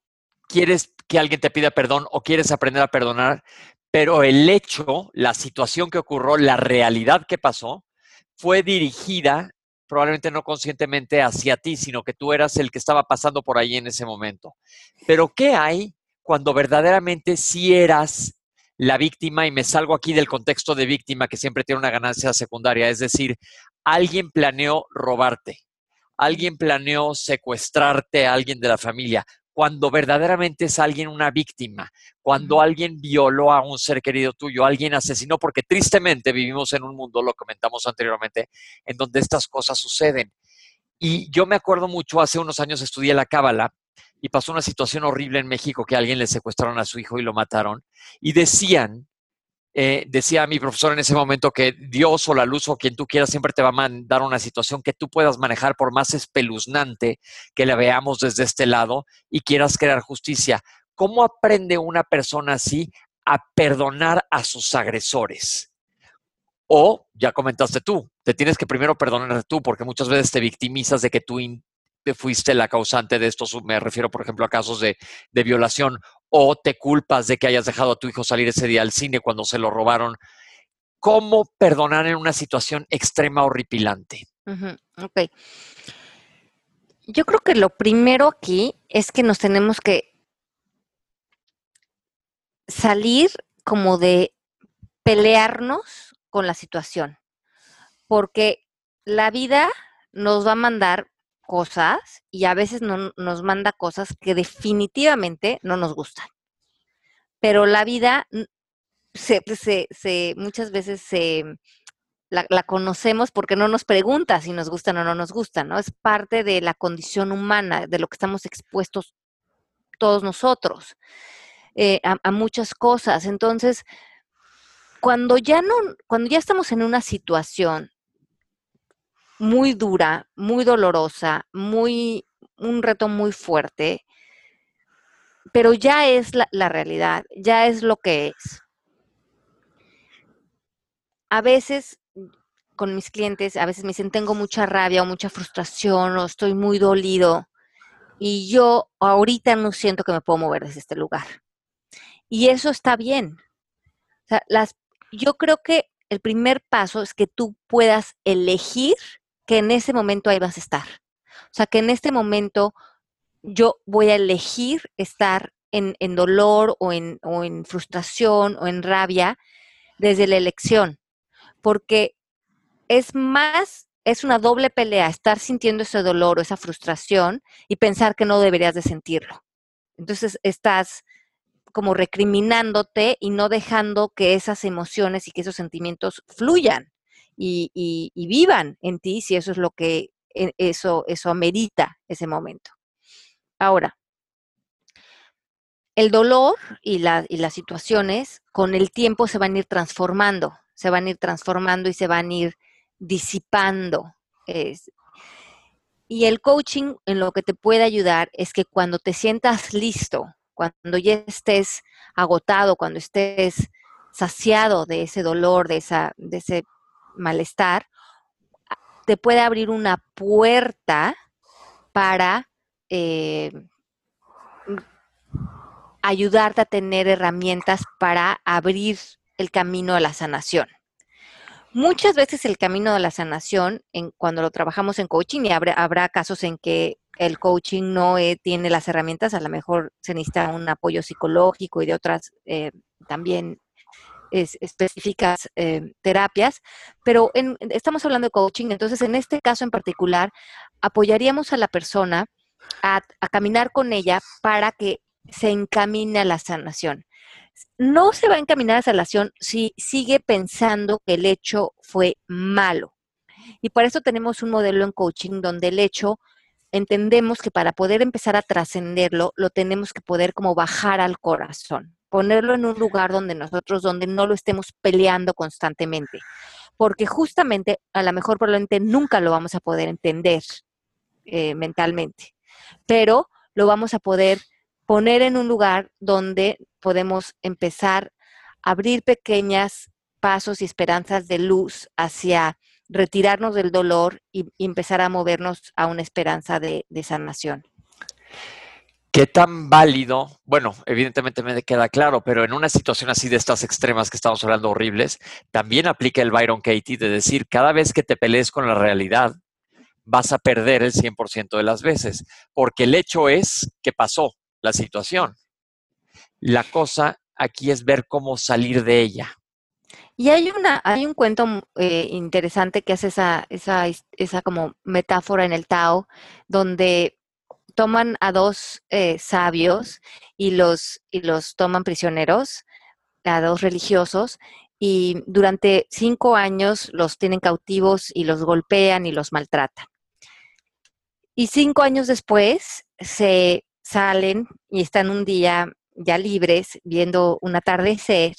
quieres que alguien te pida perdón o quieres aprender a perdonar, pero el hecho, la situación que ocurrió, la realidad que pasó, fue dirigida probablemente no conscientemente hacia ti, sino que tú eras el que estaba pasando por ahí en ese momento. Pero ¿qué hay cuando verdaderamente sí eras la víctima y me salgo aquí del contexto de víctima que siempre tiene una ganancia secundaria, es decir, alguien planeó robarte, alguien planeó secuestrarte a alguien de la familia, cuando verdaderamente es alguien una víctima, cuando alguien violó a un ser querido tuyo, alguien asesinó, porque tristemente vivimos en un mundo, lo comentamos anteriormente, en donde estas cosas suceden. Y yo me acuerdo mucho, hace unos años estudié la Cábala y pasó una situación horrible en México que alguien le secuestraron a su hijo y lo mataron. Y decían, eh, decía mi profesor en ese momento que Dios o la luz o quien tú quieras siempre te va a mandar una situación que tú puedas manejar por más espeluznante que la veamos desde este lado y quieras crear justicia. ¿Cómo aprende una persona así a perdonar a sus agresores? O, ya comentaste tú, te tienes que primero perdonar tú porque muchas veces te victimizas de que tú fuiste la causante de esto, me refiero por ejemplo a casos de, violación, o te culpas de que hayas dejado a tu hijo salir ese día al cine cuando se lo robaron. ¿Cómo perdonar en una situación extrema horripilante? ok. Yo creo que lo primero aquí es que nos tenemos que salir como de pelearnos con la situación, porque la vida nos va a mandar cosas y a veces no, nos manda cosas que definitivamente no nos gustan. Pero la vida se, se, muchas veces se, la, la, conocemos porque no nos pregunta si nos gustan o no nos gustan, ¿no? Es parte de la condición humana, de lo que estamos expuestos todos nosotros, eh, a, a, muchas cosas. Entonces, cuando ya no, cuando ya estamos en una situación muy dura, muy dolorosa, muy, un reto muy fuerte, pero ya es la, realidad, ya es lo que es. A veces con mis clientes, a veces me dicen, tengo mucha rabia o mucha frustración o estoy muy dolido y yo ahorita no siento que me puedo mover desde este lugar. Y eso está bien. Yo creo que el primer paso es que tú puedas elegir que en ese momento ahí vas a estar. O sea, que en este momento yo voy a elegir estar en, dolor o en, o en frustración o en rabia desde la elección, porque es más, es una doble pelea estar sintiendo ese dolor o esa frustración y pensar que no deberías de sentirlo. Entonces estás como recriminándote y no dejando que esas emociones y que esos sentimientos fluyan y, vivan en ti si eso es lo que e, eso, eso amerita ese momento. Ahora, el dolor y, y, las situaciones con el tiempo se van a ir transformando, se van a ir transformando y se van a ir disipando. Y el coaching en lo que te puede ayudar es que cuando te sientas listo, cuando ya estés agotado, cuando estés saciado de ese dolor, de, esa, de ese malestar, te puede abrir una puerta para eh, ayudarte a tener herramientas para abrir el camino a la sanación. Muchas veces el camino de la sanación, en, cuando lo trabajamos en coaching, y habrá, casos en que el coaching no eh, tiene las herramientas, a lo mejor se necesita un apoyo psicológico y de otras eh, también específicas eh, terapias, pero estamos hablando de coaching, entonces en este caso en particular, apoyaríamos a la persona a, a caminar con ella para que se encamine a la sanación. No se va a encaminar a la sanación si sigue pensando que el hecho fue malo. Y por eso tenemos un modelo en coaching donde el hecho entendemos que para poder empezar a trascenderlo, lo tenemos que poder como bajar al corazón, ponerlo en un lugar donde nosotros, donde no lo estemos peleando constantemente. Porque justamente, a lo mejor probablemente nunca lo vamos a poder entender eh, mentalmente, pero lo vamos a poder poner en un lugar donde podemos empezar a abrir pequeños pasos y esperanzas de luz hacia retirarnos del dolor y, empezar a movernos a una esperanza de, sanación. ¿Qué tan válido? Bueno, evidentemente me queda claro, pero en una situación así de estas extremas que estamos hablando horribles, también aplica el Byron Katie de decir, cada vez que te pelees con la realidad, vas a perder el 100% de las veces, porque el hecho es que pasó la situación. La cosa aquí es ver cómo salir de ella. Y hay una, hay un cuento eh, interesante que hace esa, esa, esa, como metáfora en el Tao, donde toman a dos eh, sabios y los, y los toman prisioneros, a dos religiosos, y durante cinco años los tienen cautivos y los golpean y los maltratan. Y cinco años después se salen y están un día ya libres viendo un atardecer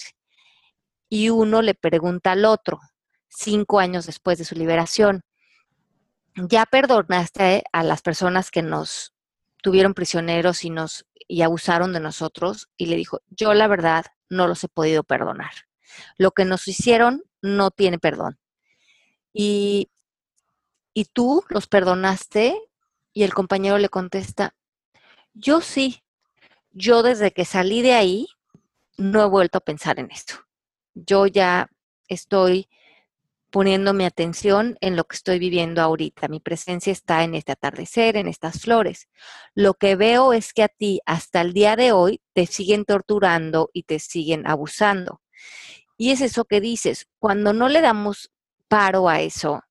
y uno le pregunta al otro, cinco años después de su liberación, ¿ya perdonaste a las personas que nos tuvieron prisioneros y nos y abusaron de nosotros? Y le dijo, yo la verdad no los he podido perdonar. Lo que nos hicieron no tiene perdón. Y, y tú los perdonaste y el compañero le contesta, yo sí, yo desde que salí de ahí no he vuelto a pensar en esto yo ya estoy poniendo mi atención en lo que estoy viviendo ahorita. Mi presencia está en este atardecer, en estas flores. Lo que veo es que a ti hasta el día de hoy te siguen torturando y te siguen abusando. Y es eso que dices, cuando no le damos paro a eso,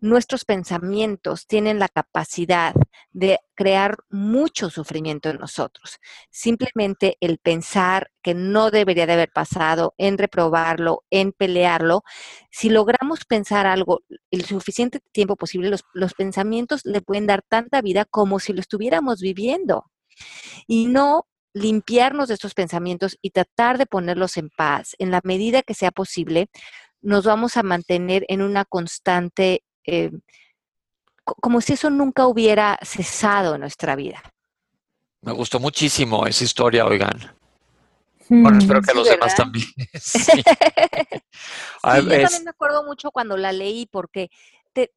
nuestros pensamientos tienen la capacidad de crear mucho sufrimiento en nosotros. Simplemente el pensar que no debería de haber pasado, en reprobarlo, en pelearlo, si logramos pensar algo el suficiente tiempo posible, los, los pensamientos le pueden dar tanta vida como si lo estuviéramos viviendo. Y no limpiarnos de estos pensamientos y tratar de ponerlos en paz en la medida que sea posible, nos vamos a mantener en una constante eh, como si eso nunca hubiera cesado en nuestra vida. Me gustó muchísimo esa historia, oigan. Bueno, espero que los demás también. sí. yo también me acuerdo mucho cuando la leí porque te,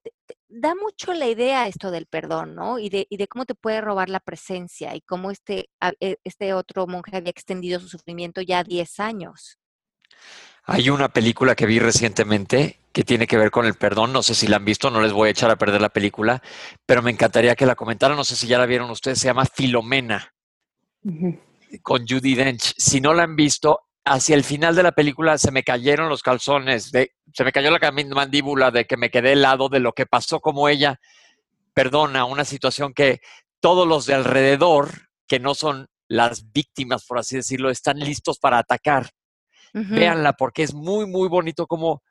da mucho la idea esto del perdón, ¿no? Y de, y de cómo te puede robar la presencia y cómo este, e, este otro monje había extendido su sufrimiento ya 10 años. Hay una película que vi recientemente que tiene que ver con el perdón. No sé si la han visto, no les voy a echar a perder la película, pero me encantaría que la comentaran. No sé si ya la vieron ustedes, se llama Filomena, con Judy Dench. Si no la han visto, hacia el final de la película se me cayeron los calzones, se me cayó la mandíbula de que me quedé helado de lo que pasó como ella perdona una situación que todos los de alrededor, que no son las víctimas, por así decirlo, están listos para atacar véanla porque es muy, muy bonito como...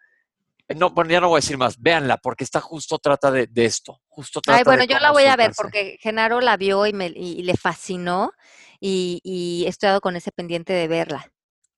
No, bueno, ya no voy a decir más, véanla porque está justo trata de, esto. Justo trata Ay, bueno, yo la voy a ver porque Genaro la vio y, me, y, le fascinó y, y, he estado con ese pendiente de verla.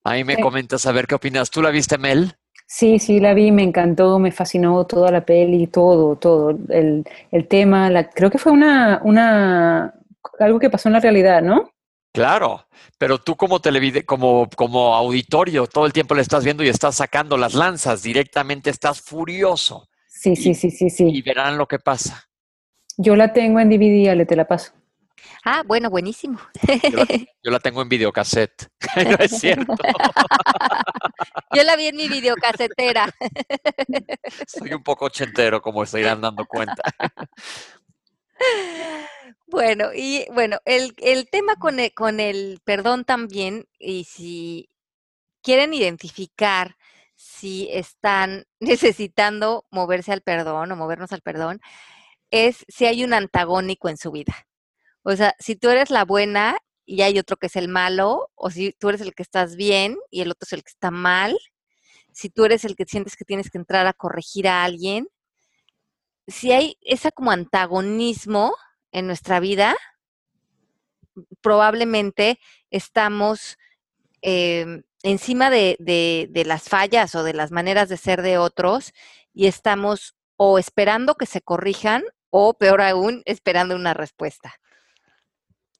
Ahí me comentas a ver qué opinas. ¿Tú la viste, Mel? Sí, sí, la vi, me encantó, me fascinó toda la peli, todo, todo. El, el tema, la, creo que fue una, una, algo que pasó en la realidad, ¿no? Claro, pero tú como televide, como, como auditorio, todo el tiempo le estás viendo y estás sacando las lanzas directamente, estás furioso. Sí, sí, sí, sí, sí. Y verán lo que pasa. Yo la tengo en DVD, Ale, te la paso. Ah, bueno, buenísimo. Yo la, yo la tengo en videocassette. no es cierto. Yo la vi en mi videocasetera. Soy un poco ochentero, como se irán dando cuenta. Bueno, y bueno, el, el tema con el, con el perdón también, y si quieren identificar si están necesitando moverse al perdón o movernos al perdón, es si hay un antagónico en su vida. O sea, si tú eres la buena y hay otro que es el malo, o si tú eres el que estás bien y el otro es el que está mal, si tú eres el que sientes que tienes que entrar a corregir a alguien, si hay ese como antagonismo en nuestra vida, probablemente estamos eh, encima de, de, de, las fallas o de las maneras de ser de otros y estamos o esperando que se corrijan o peor aún, esperando una respuesta.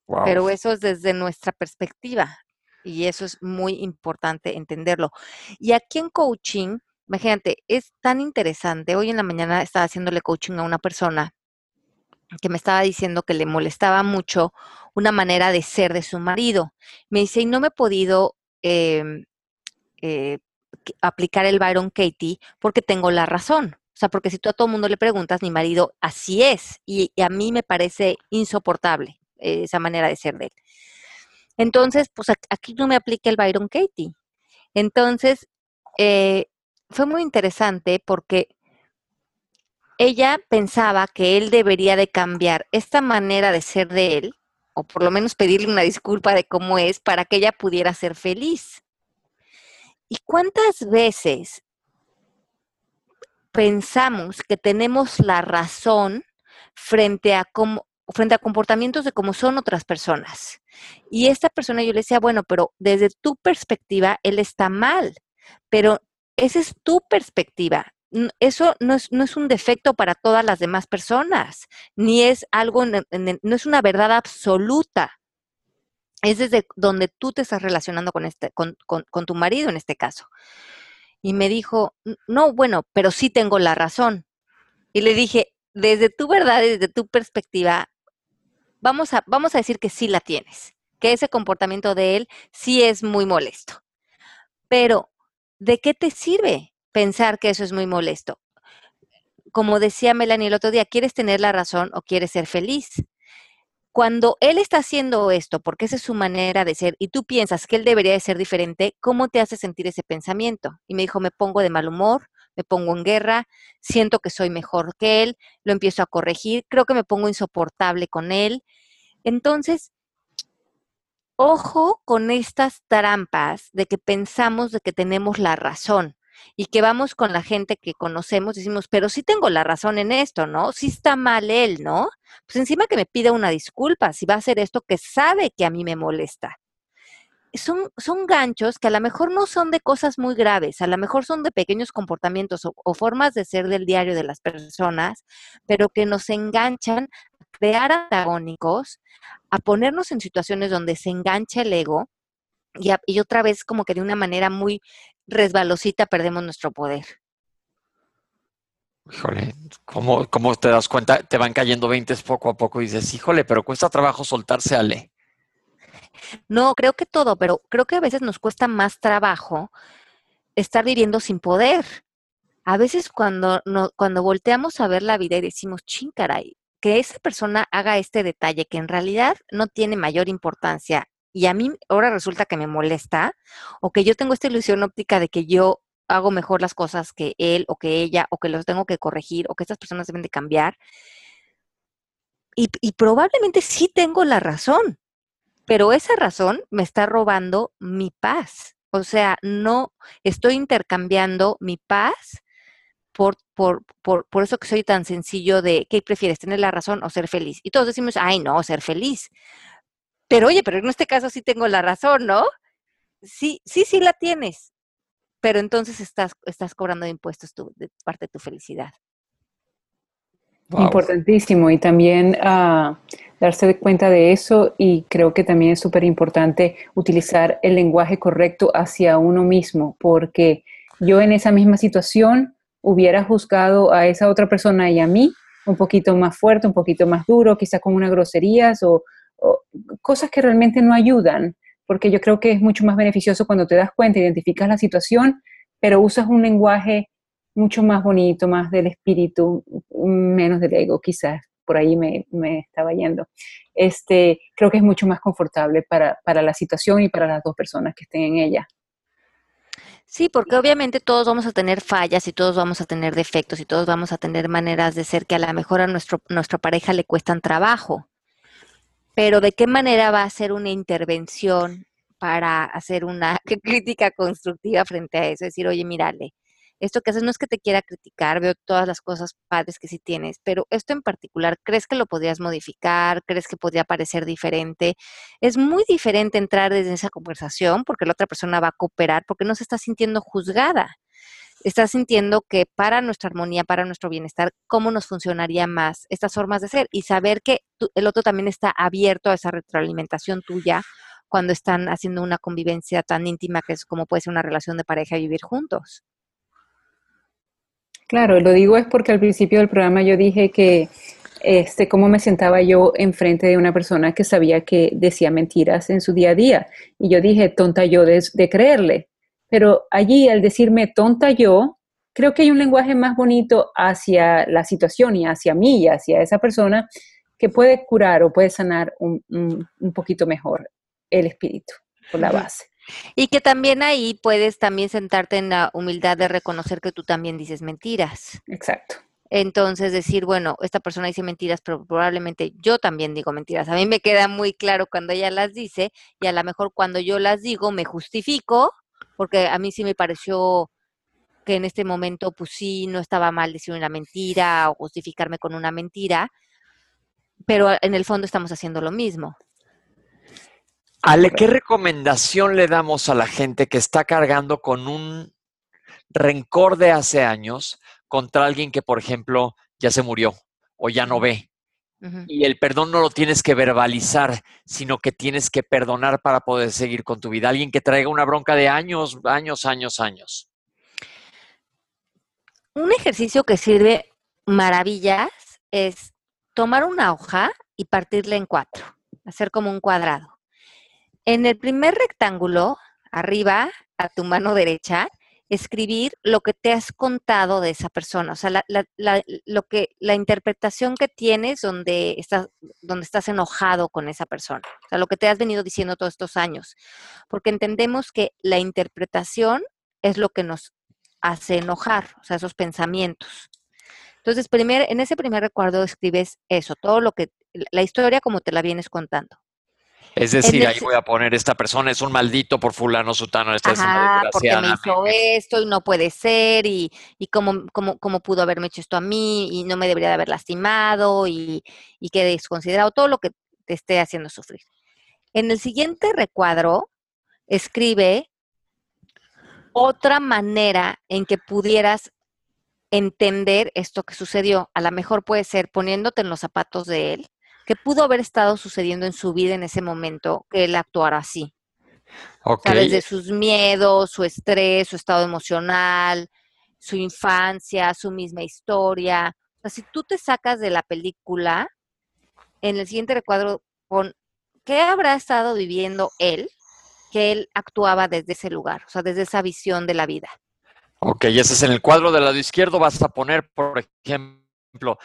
Wow. Pero eso es desde nuestra perspectiva y eso es muy importante entenderlo. Y aquí en coaching, imagínate, es tan interesante. Hoy en la mañana estaba haciéndole coaching a una persona que me estaba diciendo que le molestaba mucho una manera de ser de su marido. Me dice, y no me he podido eh, eh, aplicar el Byron Katie porque tengo la razón. O sea, porque si tú a todo mundo le preguntas, mi marido así es. Y, y a mí me parece insoportable eh, esa manera de ser de él. Entonces, pues aquí no me aplica el Byron Katie. Entonces, eh, fue muy interesante porque ella pensaba que él debería de cambiar esta manera de ser de él, o por lo menos pedirle una disculpa de cómo es, para que ella pudiera ser feliz. ¿Y cuántas veces pensamos que tenemos la razón frente a cómo, frente a comportamientos de cómo son otras personas. Y esta persona yo le decía, bueno, pero desde tu perspectiva, él está mal, pero esa es tu perspectiva. Eso no es, no es un defecto para todas las demás personas, ni es algo, no es una verdad absoluta. Es desde donde tú te estás relacionando con, este, con, con, tu marido en este caso. Y me dijo, no, bueno, pero sí tengo la razón. Y le dije, desde tu verdad, desde tu perspectiva, vamos a, vamos a decir que sí la tienes, que ese comportamiento de él sí es muy molesto. Pero, ¿de qué te sirve pensar que eso es muy molesto? Como decía Melanie el otro día, ¿quieres tener la razón o quieres ser feliz? Cuando él está haciendo esto, porque esa es su manera de ser, y tú piensas que él debería de ser diferente, ¿cómo te hace sentir ese pensamiento? Y me dijo, me pongo de mal humor, me pongo en guerra, siento que soy mejor que él, lo empiezo a corregir, creo que me pongo insoportable con él. Entonces, ojo con estas trampas de que pensamos de que tenemos la razón y que vamos con la gente que conocemos, decimos, pero sí tengo la razón en esto, ¿no? Sí está mal él, ¿no? Pues encima que me pida una disculpa, si va a hacer esto que sabe que a mí me molesta. Son, son ganchos que a lo mejor no son de cosas muy graves, a lo mejor son de pequeños comportamientos o, formas de ser del diario de las personas, pero que nos enganchan a crear antagónicos, a ponernos en situaciones donde se engancha el ego y otra vez como que de una manera muy resbalosita perdemos nuestro poder. Híjole, ¿cómo, ¿cómo, te das cuenta? Te van cayendo 20 poco a poco y dices, híjole, pero cuesta trabajo soltarse, Ale. No, creo que todo, pero creo que a veces nos cuesta más trabajo estar viviendo sin poder. A veces cuando, no, cuando volteamos a ver la vida y decimos, ching, caray, que esa persona haga este detalle que en realidad no tiene mayor importancia y a mí ahora resulta que me molesta o que yo tengo esta ilusión óptica de que yo hago mejor las cosas que él o que ella o que los tengo que corregir o que estas personas deben de cambiar. Y, probablemente sí tengo la razón, pero esa razón me está robando mi paz. O sea, no estoy intercambiando mi paz por, por, por, por, eso que soy tan sencillo de, ¿qué prefieres, tener la razón o ser feliz? Y todos decimos, ay, no, ser feliz. Pero oye, pero en este caso sí tengo la razón, ¿no? Sí, sí, sí la tienes, pero entonces estás, estás cobrando impuestos tú, de parte de tu felicidad. Importantísimo y también uh, darse cuenta de eso y creo que también es súper importante utilizar el lenguaje correcto hacia uno mismo porque yo en esa misma situación hubiera juzgado a esa otra persona y a mí un poquito más fuerte, un poquito más duro, quizás con unas groserías o cosas que realmente no ayudan, porque yo creo que es mucho más beneficioso cuando te das cuenta, identificas la situación, pero usas un lenguaje mucho más bonito, más del espíritu, menos del ego, quizás por ahí me, estaba yendo. Este, creo que es mucho más confortable para, para la situación y para las dos personas que estén en ella. Sí, porque obviamente todos vamos a tener fallas y todos vamos a tener defectos y todos vamos a tener maneras de ser que a lo mejor a nuestro, nuestra pareja le cuestan trabajo. Pero ¿de qué manera va a ser una intervención para hacer una crítica constructiva frente a eso? Es decir, oye, mírale, esto que haces no es que te quiera criticar, veo todas las cosas padres que sí tienes, pero esto en particular, ¿crees que lo podrías modificar? ¿Crees que podría parecer diferente? Es muy diferente entrar desde esa conversación porque la otra persona va a cooperar porque no se está sintiendo juzgada. Está sintiendo que para nuestra armonía, para nuestro bienestar, cómo nos funcionaría más estas formas de ser y saber que el otro también está abierto a esa retroalimentación tuya cuando están haciendo una convivencia tan íntima que es como puede ser una relación de pareja vivir juntos. Claro, lo digo es porque al principio del programa yo dije que este, cómo me sentaba yo enfrente de una persona que sabía que decía mentiras en su día a día. Y yo dije, tonta yo de, creerle. Pero allí, al decirme tonta yo, creo que hay un lenguaje más bonito hacia la situación y hacia mí y hacia esa persona que puede curar o puede sanar un, un poquito mejor el espíritu por la base. Y que también ahí puedes también sentarte en la humildad de reconocer que tú también dices mentiras. Exacto. Entonces decir, bueno, esta persona dice mentiras, pero probablemente yo también digo mentiras. A mí me queda muy claro cuando ella las dice y a lo mejor cuando yo las digo me justifico, porque a mí sí me pareció que en este momento pues sí no estaba mal decir una mentira o justificarme con una mentira, pero en el fondo estamos haciendo lo mismo. Ale, ¿qué recomendación le damos a la gente que está cargando con un rencor de hace años contra alguien que, por ejemplo, ya se murió o ya no ve? Y el perdón no lo tienes que verbalizar, sino que tienes que perdonar para poder seguir con tu vida. Alguien que traiga una bronca de años, años, años, años. Un ejercicio que sirve maravillas es tomar una hoja y partirla en cuatro, hacer como un cuadrado. En el primer rectángulo, arriba, a tu mano derecha, escribir lo que te has contado de esa persona, o sea, la, lo que, la interpretación que tienes donde estás, donde estás enojado con esa persona, o sea, lo que te has venido diciendo todos estos años, porque entendemos que la interpretación es lo que nos hace enojar, o sea, esos pensamientos. Entonces, primer, en ese primer recuerdo escribes eso, todo lo que, la historia como te la vienes contando. Es decir, ahí voy a poner esta persona es un maldito por fulano sutano, esta Ajá, porque me hizo esto y no puede ser y, y cómo, cómo, cómo, pudo haberme hecho esto a mí y no me debería de haber lastimado y, y que desconsiderado todo lo que te esté haciendo sufrir. En el siguiente recuadro, escribe otra manera en que pudieras entender esto que sucedió. A lo mejor puede ser poniéndote en los zapatos de él, que pudo haber estado sucediendo en su vida en ese momento que él actuara así. Okay. Desde sus miedos, su estrés, su estado emocional, su infancia, su misma historia. O sea, si tú te sacas de la película, en el siguiente recuadro pon qué habrá estado viviendo él, que él actuaba desde ese lugar, o sea, desde esa visión de la vida. Ok, ese es en el cuadro del lado izquierdo, vas a poner, por ejemplo,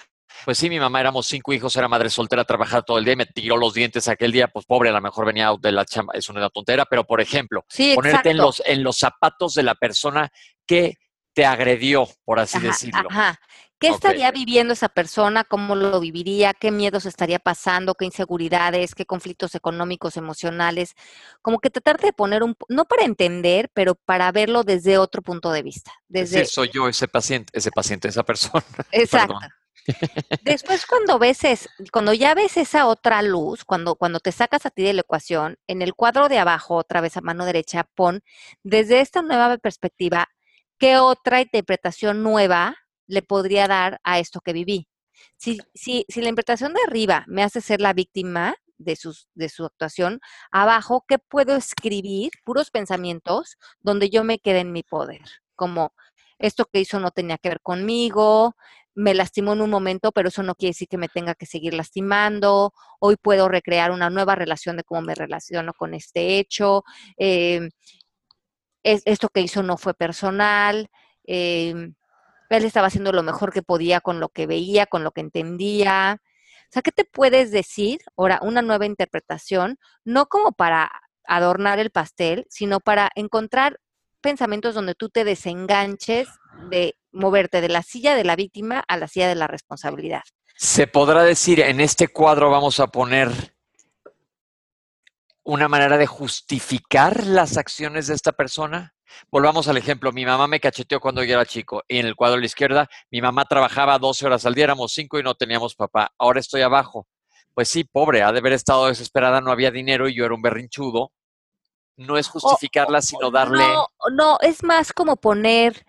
pues sí, mi mamá éramos cinco hijos, era madre soltera, trabajaba todo el día y me tiró los dientes aquel día, pues pobre, a lo mejor venía de la chamba, es una tontera, pero por ejemplo, ponerte en los, en los zapatos de la persona que te agredió, por así decirlo. Ajá. ¿Qué estaría viviendo esa persona? ¿Cómo lo viviría? ¿Qué miedos estaría pasando? ¿Qué inseguridades? ¿Qué conflictos económicos, emocionales? Como que tratarte de poner un, no para entender, pero para verlo desde otro punto de vista. Desde... soy yo ese paciente, ese paciente, esa persona. Exacto. Después cuando ves, cuando ya ves esa otra luz, cuando, cuando te sacas a ti de la ecuación, en el cuadro de abajo, otra vez a mano derecha, pon desde esta nueva perspectiva, ¿qué otra interpretación nueva le podría dar a esto que viví? Si, si, si la interpretación de arriba me hace ser la víctima de, sus, de su actuación, abajo, ¿qué puedo escribir? Puros pensamientos donde yo me quede en mi poder, como esto que hizo no tenía que ver conmigo, me lastimó en un momento, pero eso no quiere decir que me tenga que seguir lastimando. Hoy puedo recrear una nueva relación de cómo me relaciono con este hecho. Eh, esto que hizo no fue personal. Eh, él estaba haciendo lo mejor que podía con lo que veía, con lo que entendía. O sea, ¿qué te puedes decir? Ahora, una nueva interpretación, no como para adornar el pastel, sino para encontrar pensamientos donde tú te desenganches de moverte de la silla de la víctima a la silla de la responsabilidad. Se podrá decir, en este cuadro vamos a poner una manera de justificar las acciones de esta persona. Volvamos al ejemplo, mi mamá me cacheteó cuando yo era chico y en el cuadro a la izquierda, mi mamá trabajaba 12 horas al día, éramos 5 y no teníamos papá, ahora estoy abajo. Pues sí, pobre, ha de haber estado desesperada, no había dinero y yo era un berrinchudo. No es justificarla, sino darle... No, no, es más como poner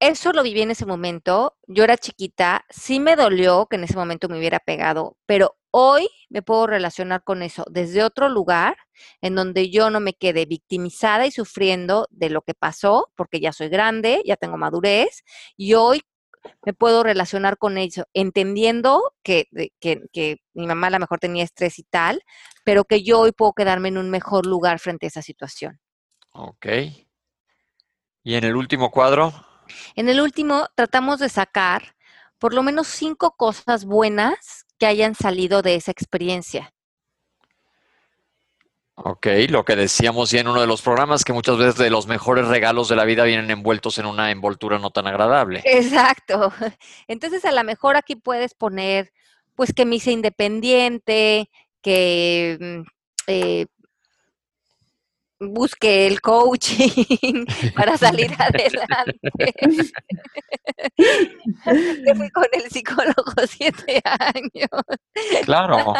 eso lo viví en ese momento. Yo era chiquita, sí me dolió que en ese momento me hubiera pegado, pero hoy me puedo relacionar con eso desde otro lugar en donde yo no me quede victimizada y sufriendo de lo que pasó, porque ya soy grande, ya tengo madurez, y hoy me puedo relacionar con eso, entendiendo que, que, que, mi mamá a lo mejor tenía estrés y tal, pero que yo hoy puedo quedarme en un mejor lugar frente a esa situación. Ok. ¿Y en el último cuadro? En el último, tratamos de sacar por lo menos cinco cosas buenas que hayan salido de esa experiencia. Ok, lo que decíamos ya en uno de los programas, que muchas veces de los mejores regalos de la vida vienen envueltos en una envoltura no tan agradable. Exacto. Entonces, a lo mejor aquí puedes poner, pues, que me hice independiente, que mm, eh, busque el coaching para salir adelante. fui con el psicólogo siete años. Claro,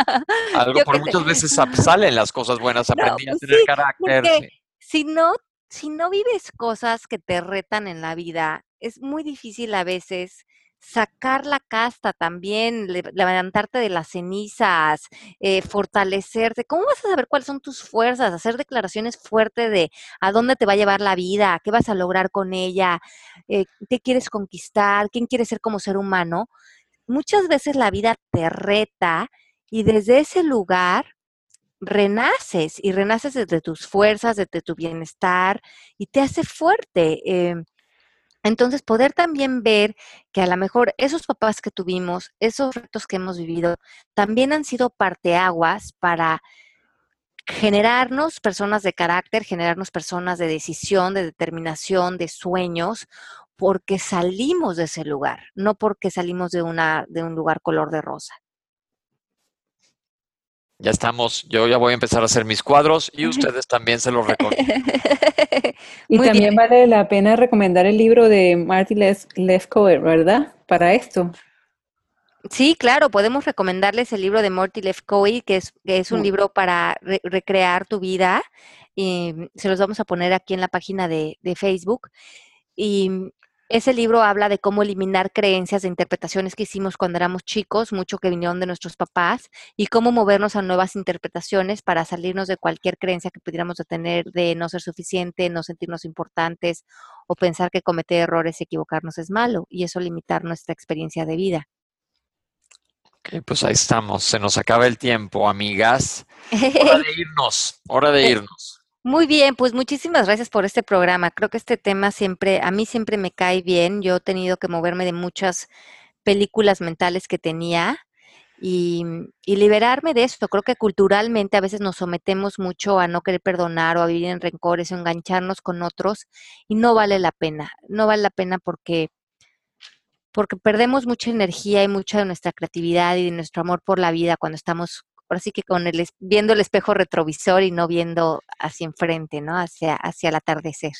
algo por muchas veces salen las cosas buenas, aprendí a tener carácter. Si no, si no vives cosas que te retan en la vida, es muy difícil a veces sacar la casta también, levantarte de las cenizas, eh, fortalecerte. ¿Cómo vas a saber cuáles son tus fuerzas? Hacer declaraciones fuertes de a dónde te va a llevar la vida, qué vas a lograr con ella, eh, qué quieres conquistar, quién quieres ser como ser humano. Muchas veces la vida te reta y desde ese lugar renaces y renaces desde tus fuerzas, desde tu bienestar y te hace fuerte. Eh, entonces, poder también ver que a lo mejor esos papás que tuvimos, esos retos que hemos vivido, también han sido parteaguas para generarnos personas de carácter, generarnos personas de decisión, de determinación, de sueños, porque salimos de ese lugar, no porque salimos de, una, de un lugar color de rosa. Ya estamos, yo ya voy a empezar a hacer mis cuadros y ustedes también se los recomiendo. y también vale la pena recomendar el libro de Marty Lefkoe, ¿verdad? Para esto. Sí, claro, podemos recomendarles el libro de Marty Lefkoe, que es, que es un mm. libro para recrear tu vida. Y se los vamos a poner aquí en la página de, de Facebook. Y ese libro habla de cómo eliminar creencias de interpretaciones que hicimos cuando éramos chicos, mucho que vinieron de nuestros papás, y cómo movernos a nuevas interpretaciones para salirnos de cualquier creencia que pudiéramos tener de no ser suficiente, no sentirnos importantes o pensar que cometer errores y equivocarnos es malo, y eso limitar nuestra experiencia de vida. Ok, pues ahí estamos. Se nos acaba el tiempo, amigas. Hora de irnos, hora de irnos. Muy bien, pues muchísimas gracias por este programa. Creo que este tema siempre, a mí siempre me cae bien. Yo he tenido que moverme de muchas películas mentales que tenía y, liberarme de esto. Creo que culturalmente a veces nos sometemos mucho a no querer perdonar o a vivir en rencores o engancharnos con otros y no vale la pena. No vale la pena porque porque perdemos mucha energía y mucha de nuestra creatividad y de nuestro amor por la vida cuando estamos ahora sí que con el, viendo el espejo retrovisor y no viendo hacia enfrente, ¿no? Hacia, hacia el atardecer.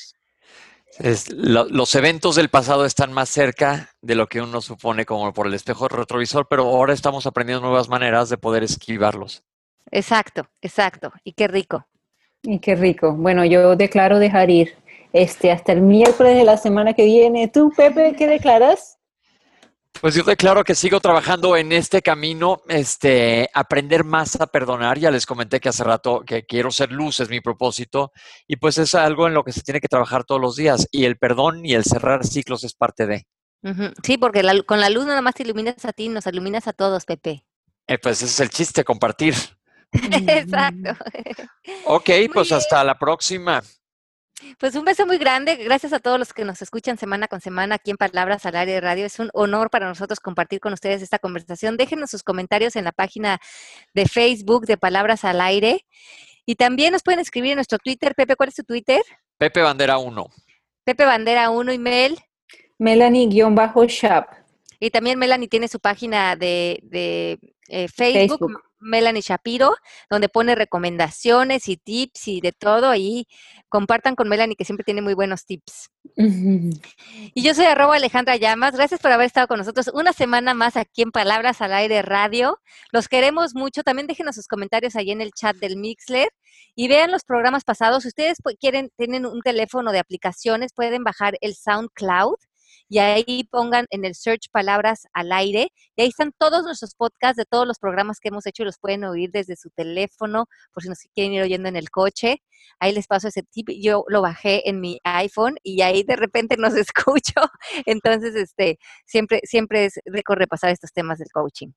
los eventos del pasado están más cerca de lo que uno supone como por el espejo retrovisor, pero ahora estamos aprendiendo nuevas maneras de poder esquivarlos. Exacto, exacto. Y qué rico. Y qué rico. Bueno, yo declaro dejar ir este, hasta el miércoles de la semana que viene. ¿Tú, Pepe, qué declaras? Pues yo declaro que sigo trabajando en este camino, este, aprender más a perdonar. Ya les comenté que hace rato que quiero ser luz, es mi propósito, y pues es algo en lo que se tiene que trabajar todos los días. Y el perdón y el cerrar ciclos es parte de. Sí, porque con la luz nada más te iluminas a ti, nos iluminas a todos, Pepe. Eh, pues ese es el chiste, compartir. Exacto. Ok, pues hasta la próxima. Pues un beso muy grande. Gracias a todos los que nos escuchan semana con semana aquí en Palabras al Aire de Radio. Es un honor para nosotros compartir con ustedes esta conversación. Déjenos sus comentarios en la página de Facebook de Palabras al Aire. Y también nos pueden escribir en nuestro Twitter. Pepe, ¿cuál es tu Twitter? Pepe Bandera 1. Pepe Bandera 1 y Mel. Melanie-Shap. Y también Melanie tiene su página de, eh, Facebook, Melanie Shapiro, donde pone recomendaciones y tips y de todo. Ahí compartan con Melanie, que siempre tiene muy buenos tips. Y yo soy arroba Alejandra Llamas. Gracias por haber estado con nosotros una semana más aquí en Palabras al Aire Radio. Los queremos mucho. También déjenos sus comentarios ahí en el chat del Mixler y vean los programas pasados. Si ustedes quieren, tienen un teléfono de aplicaciones, pueden bajar el SoundCloud y ahí pongan en el search palabras al aire y ahí están todos nuestros podcasts de todos los programas que hemos hecho y los pueden oír desde su teléfono por si nos quieren ir oyendo en el coche. Ahí les paso ese tip. Yo lo bajé en mi iPhone y ahí de repente nos escucho. Entonces, este, siempre, siempre es rico repasar estos temas del coaching.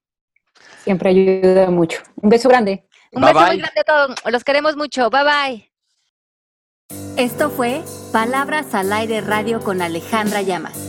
Siempre ayuda mucho. Un beso grande. Un beso muy grande a todos. Los queremos mucho. Bye bye. Esto fue Palabras al Aire Radio con Alejandra Llamas.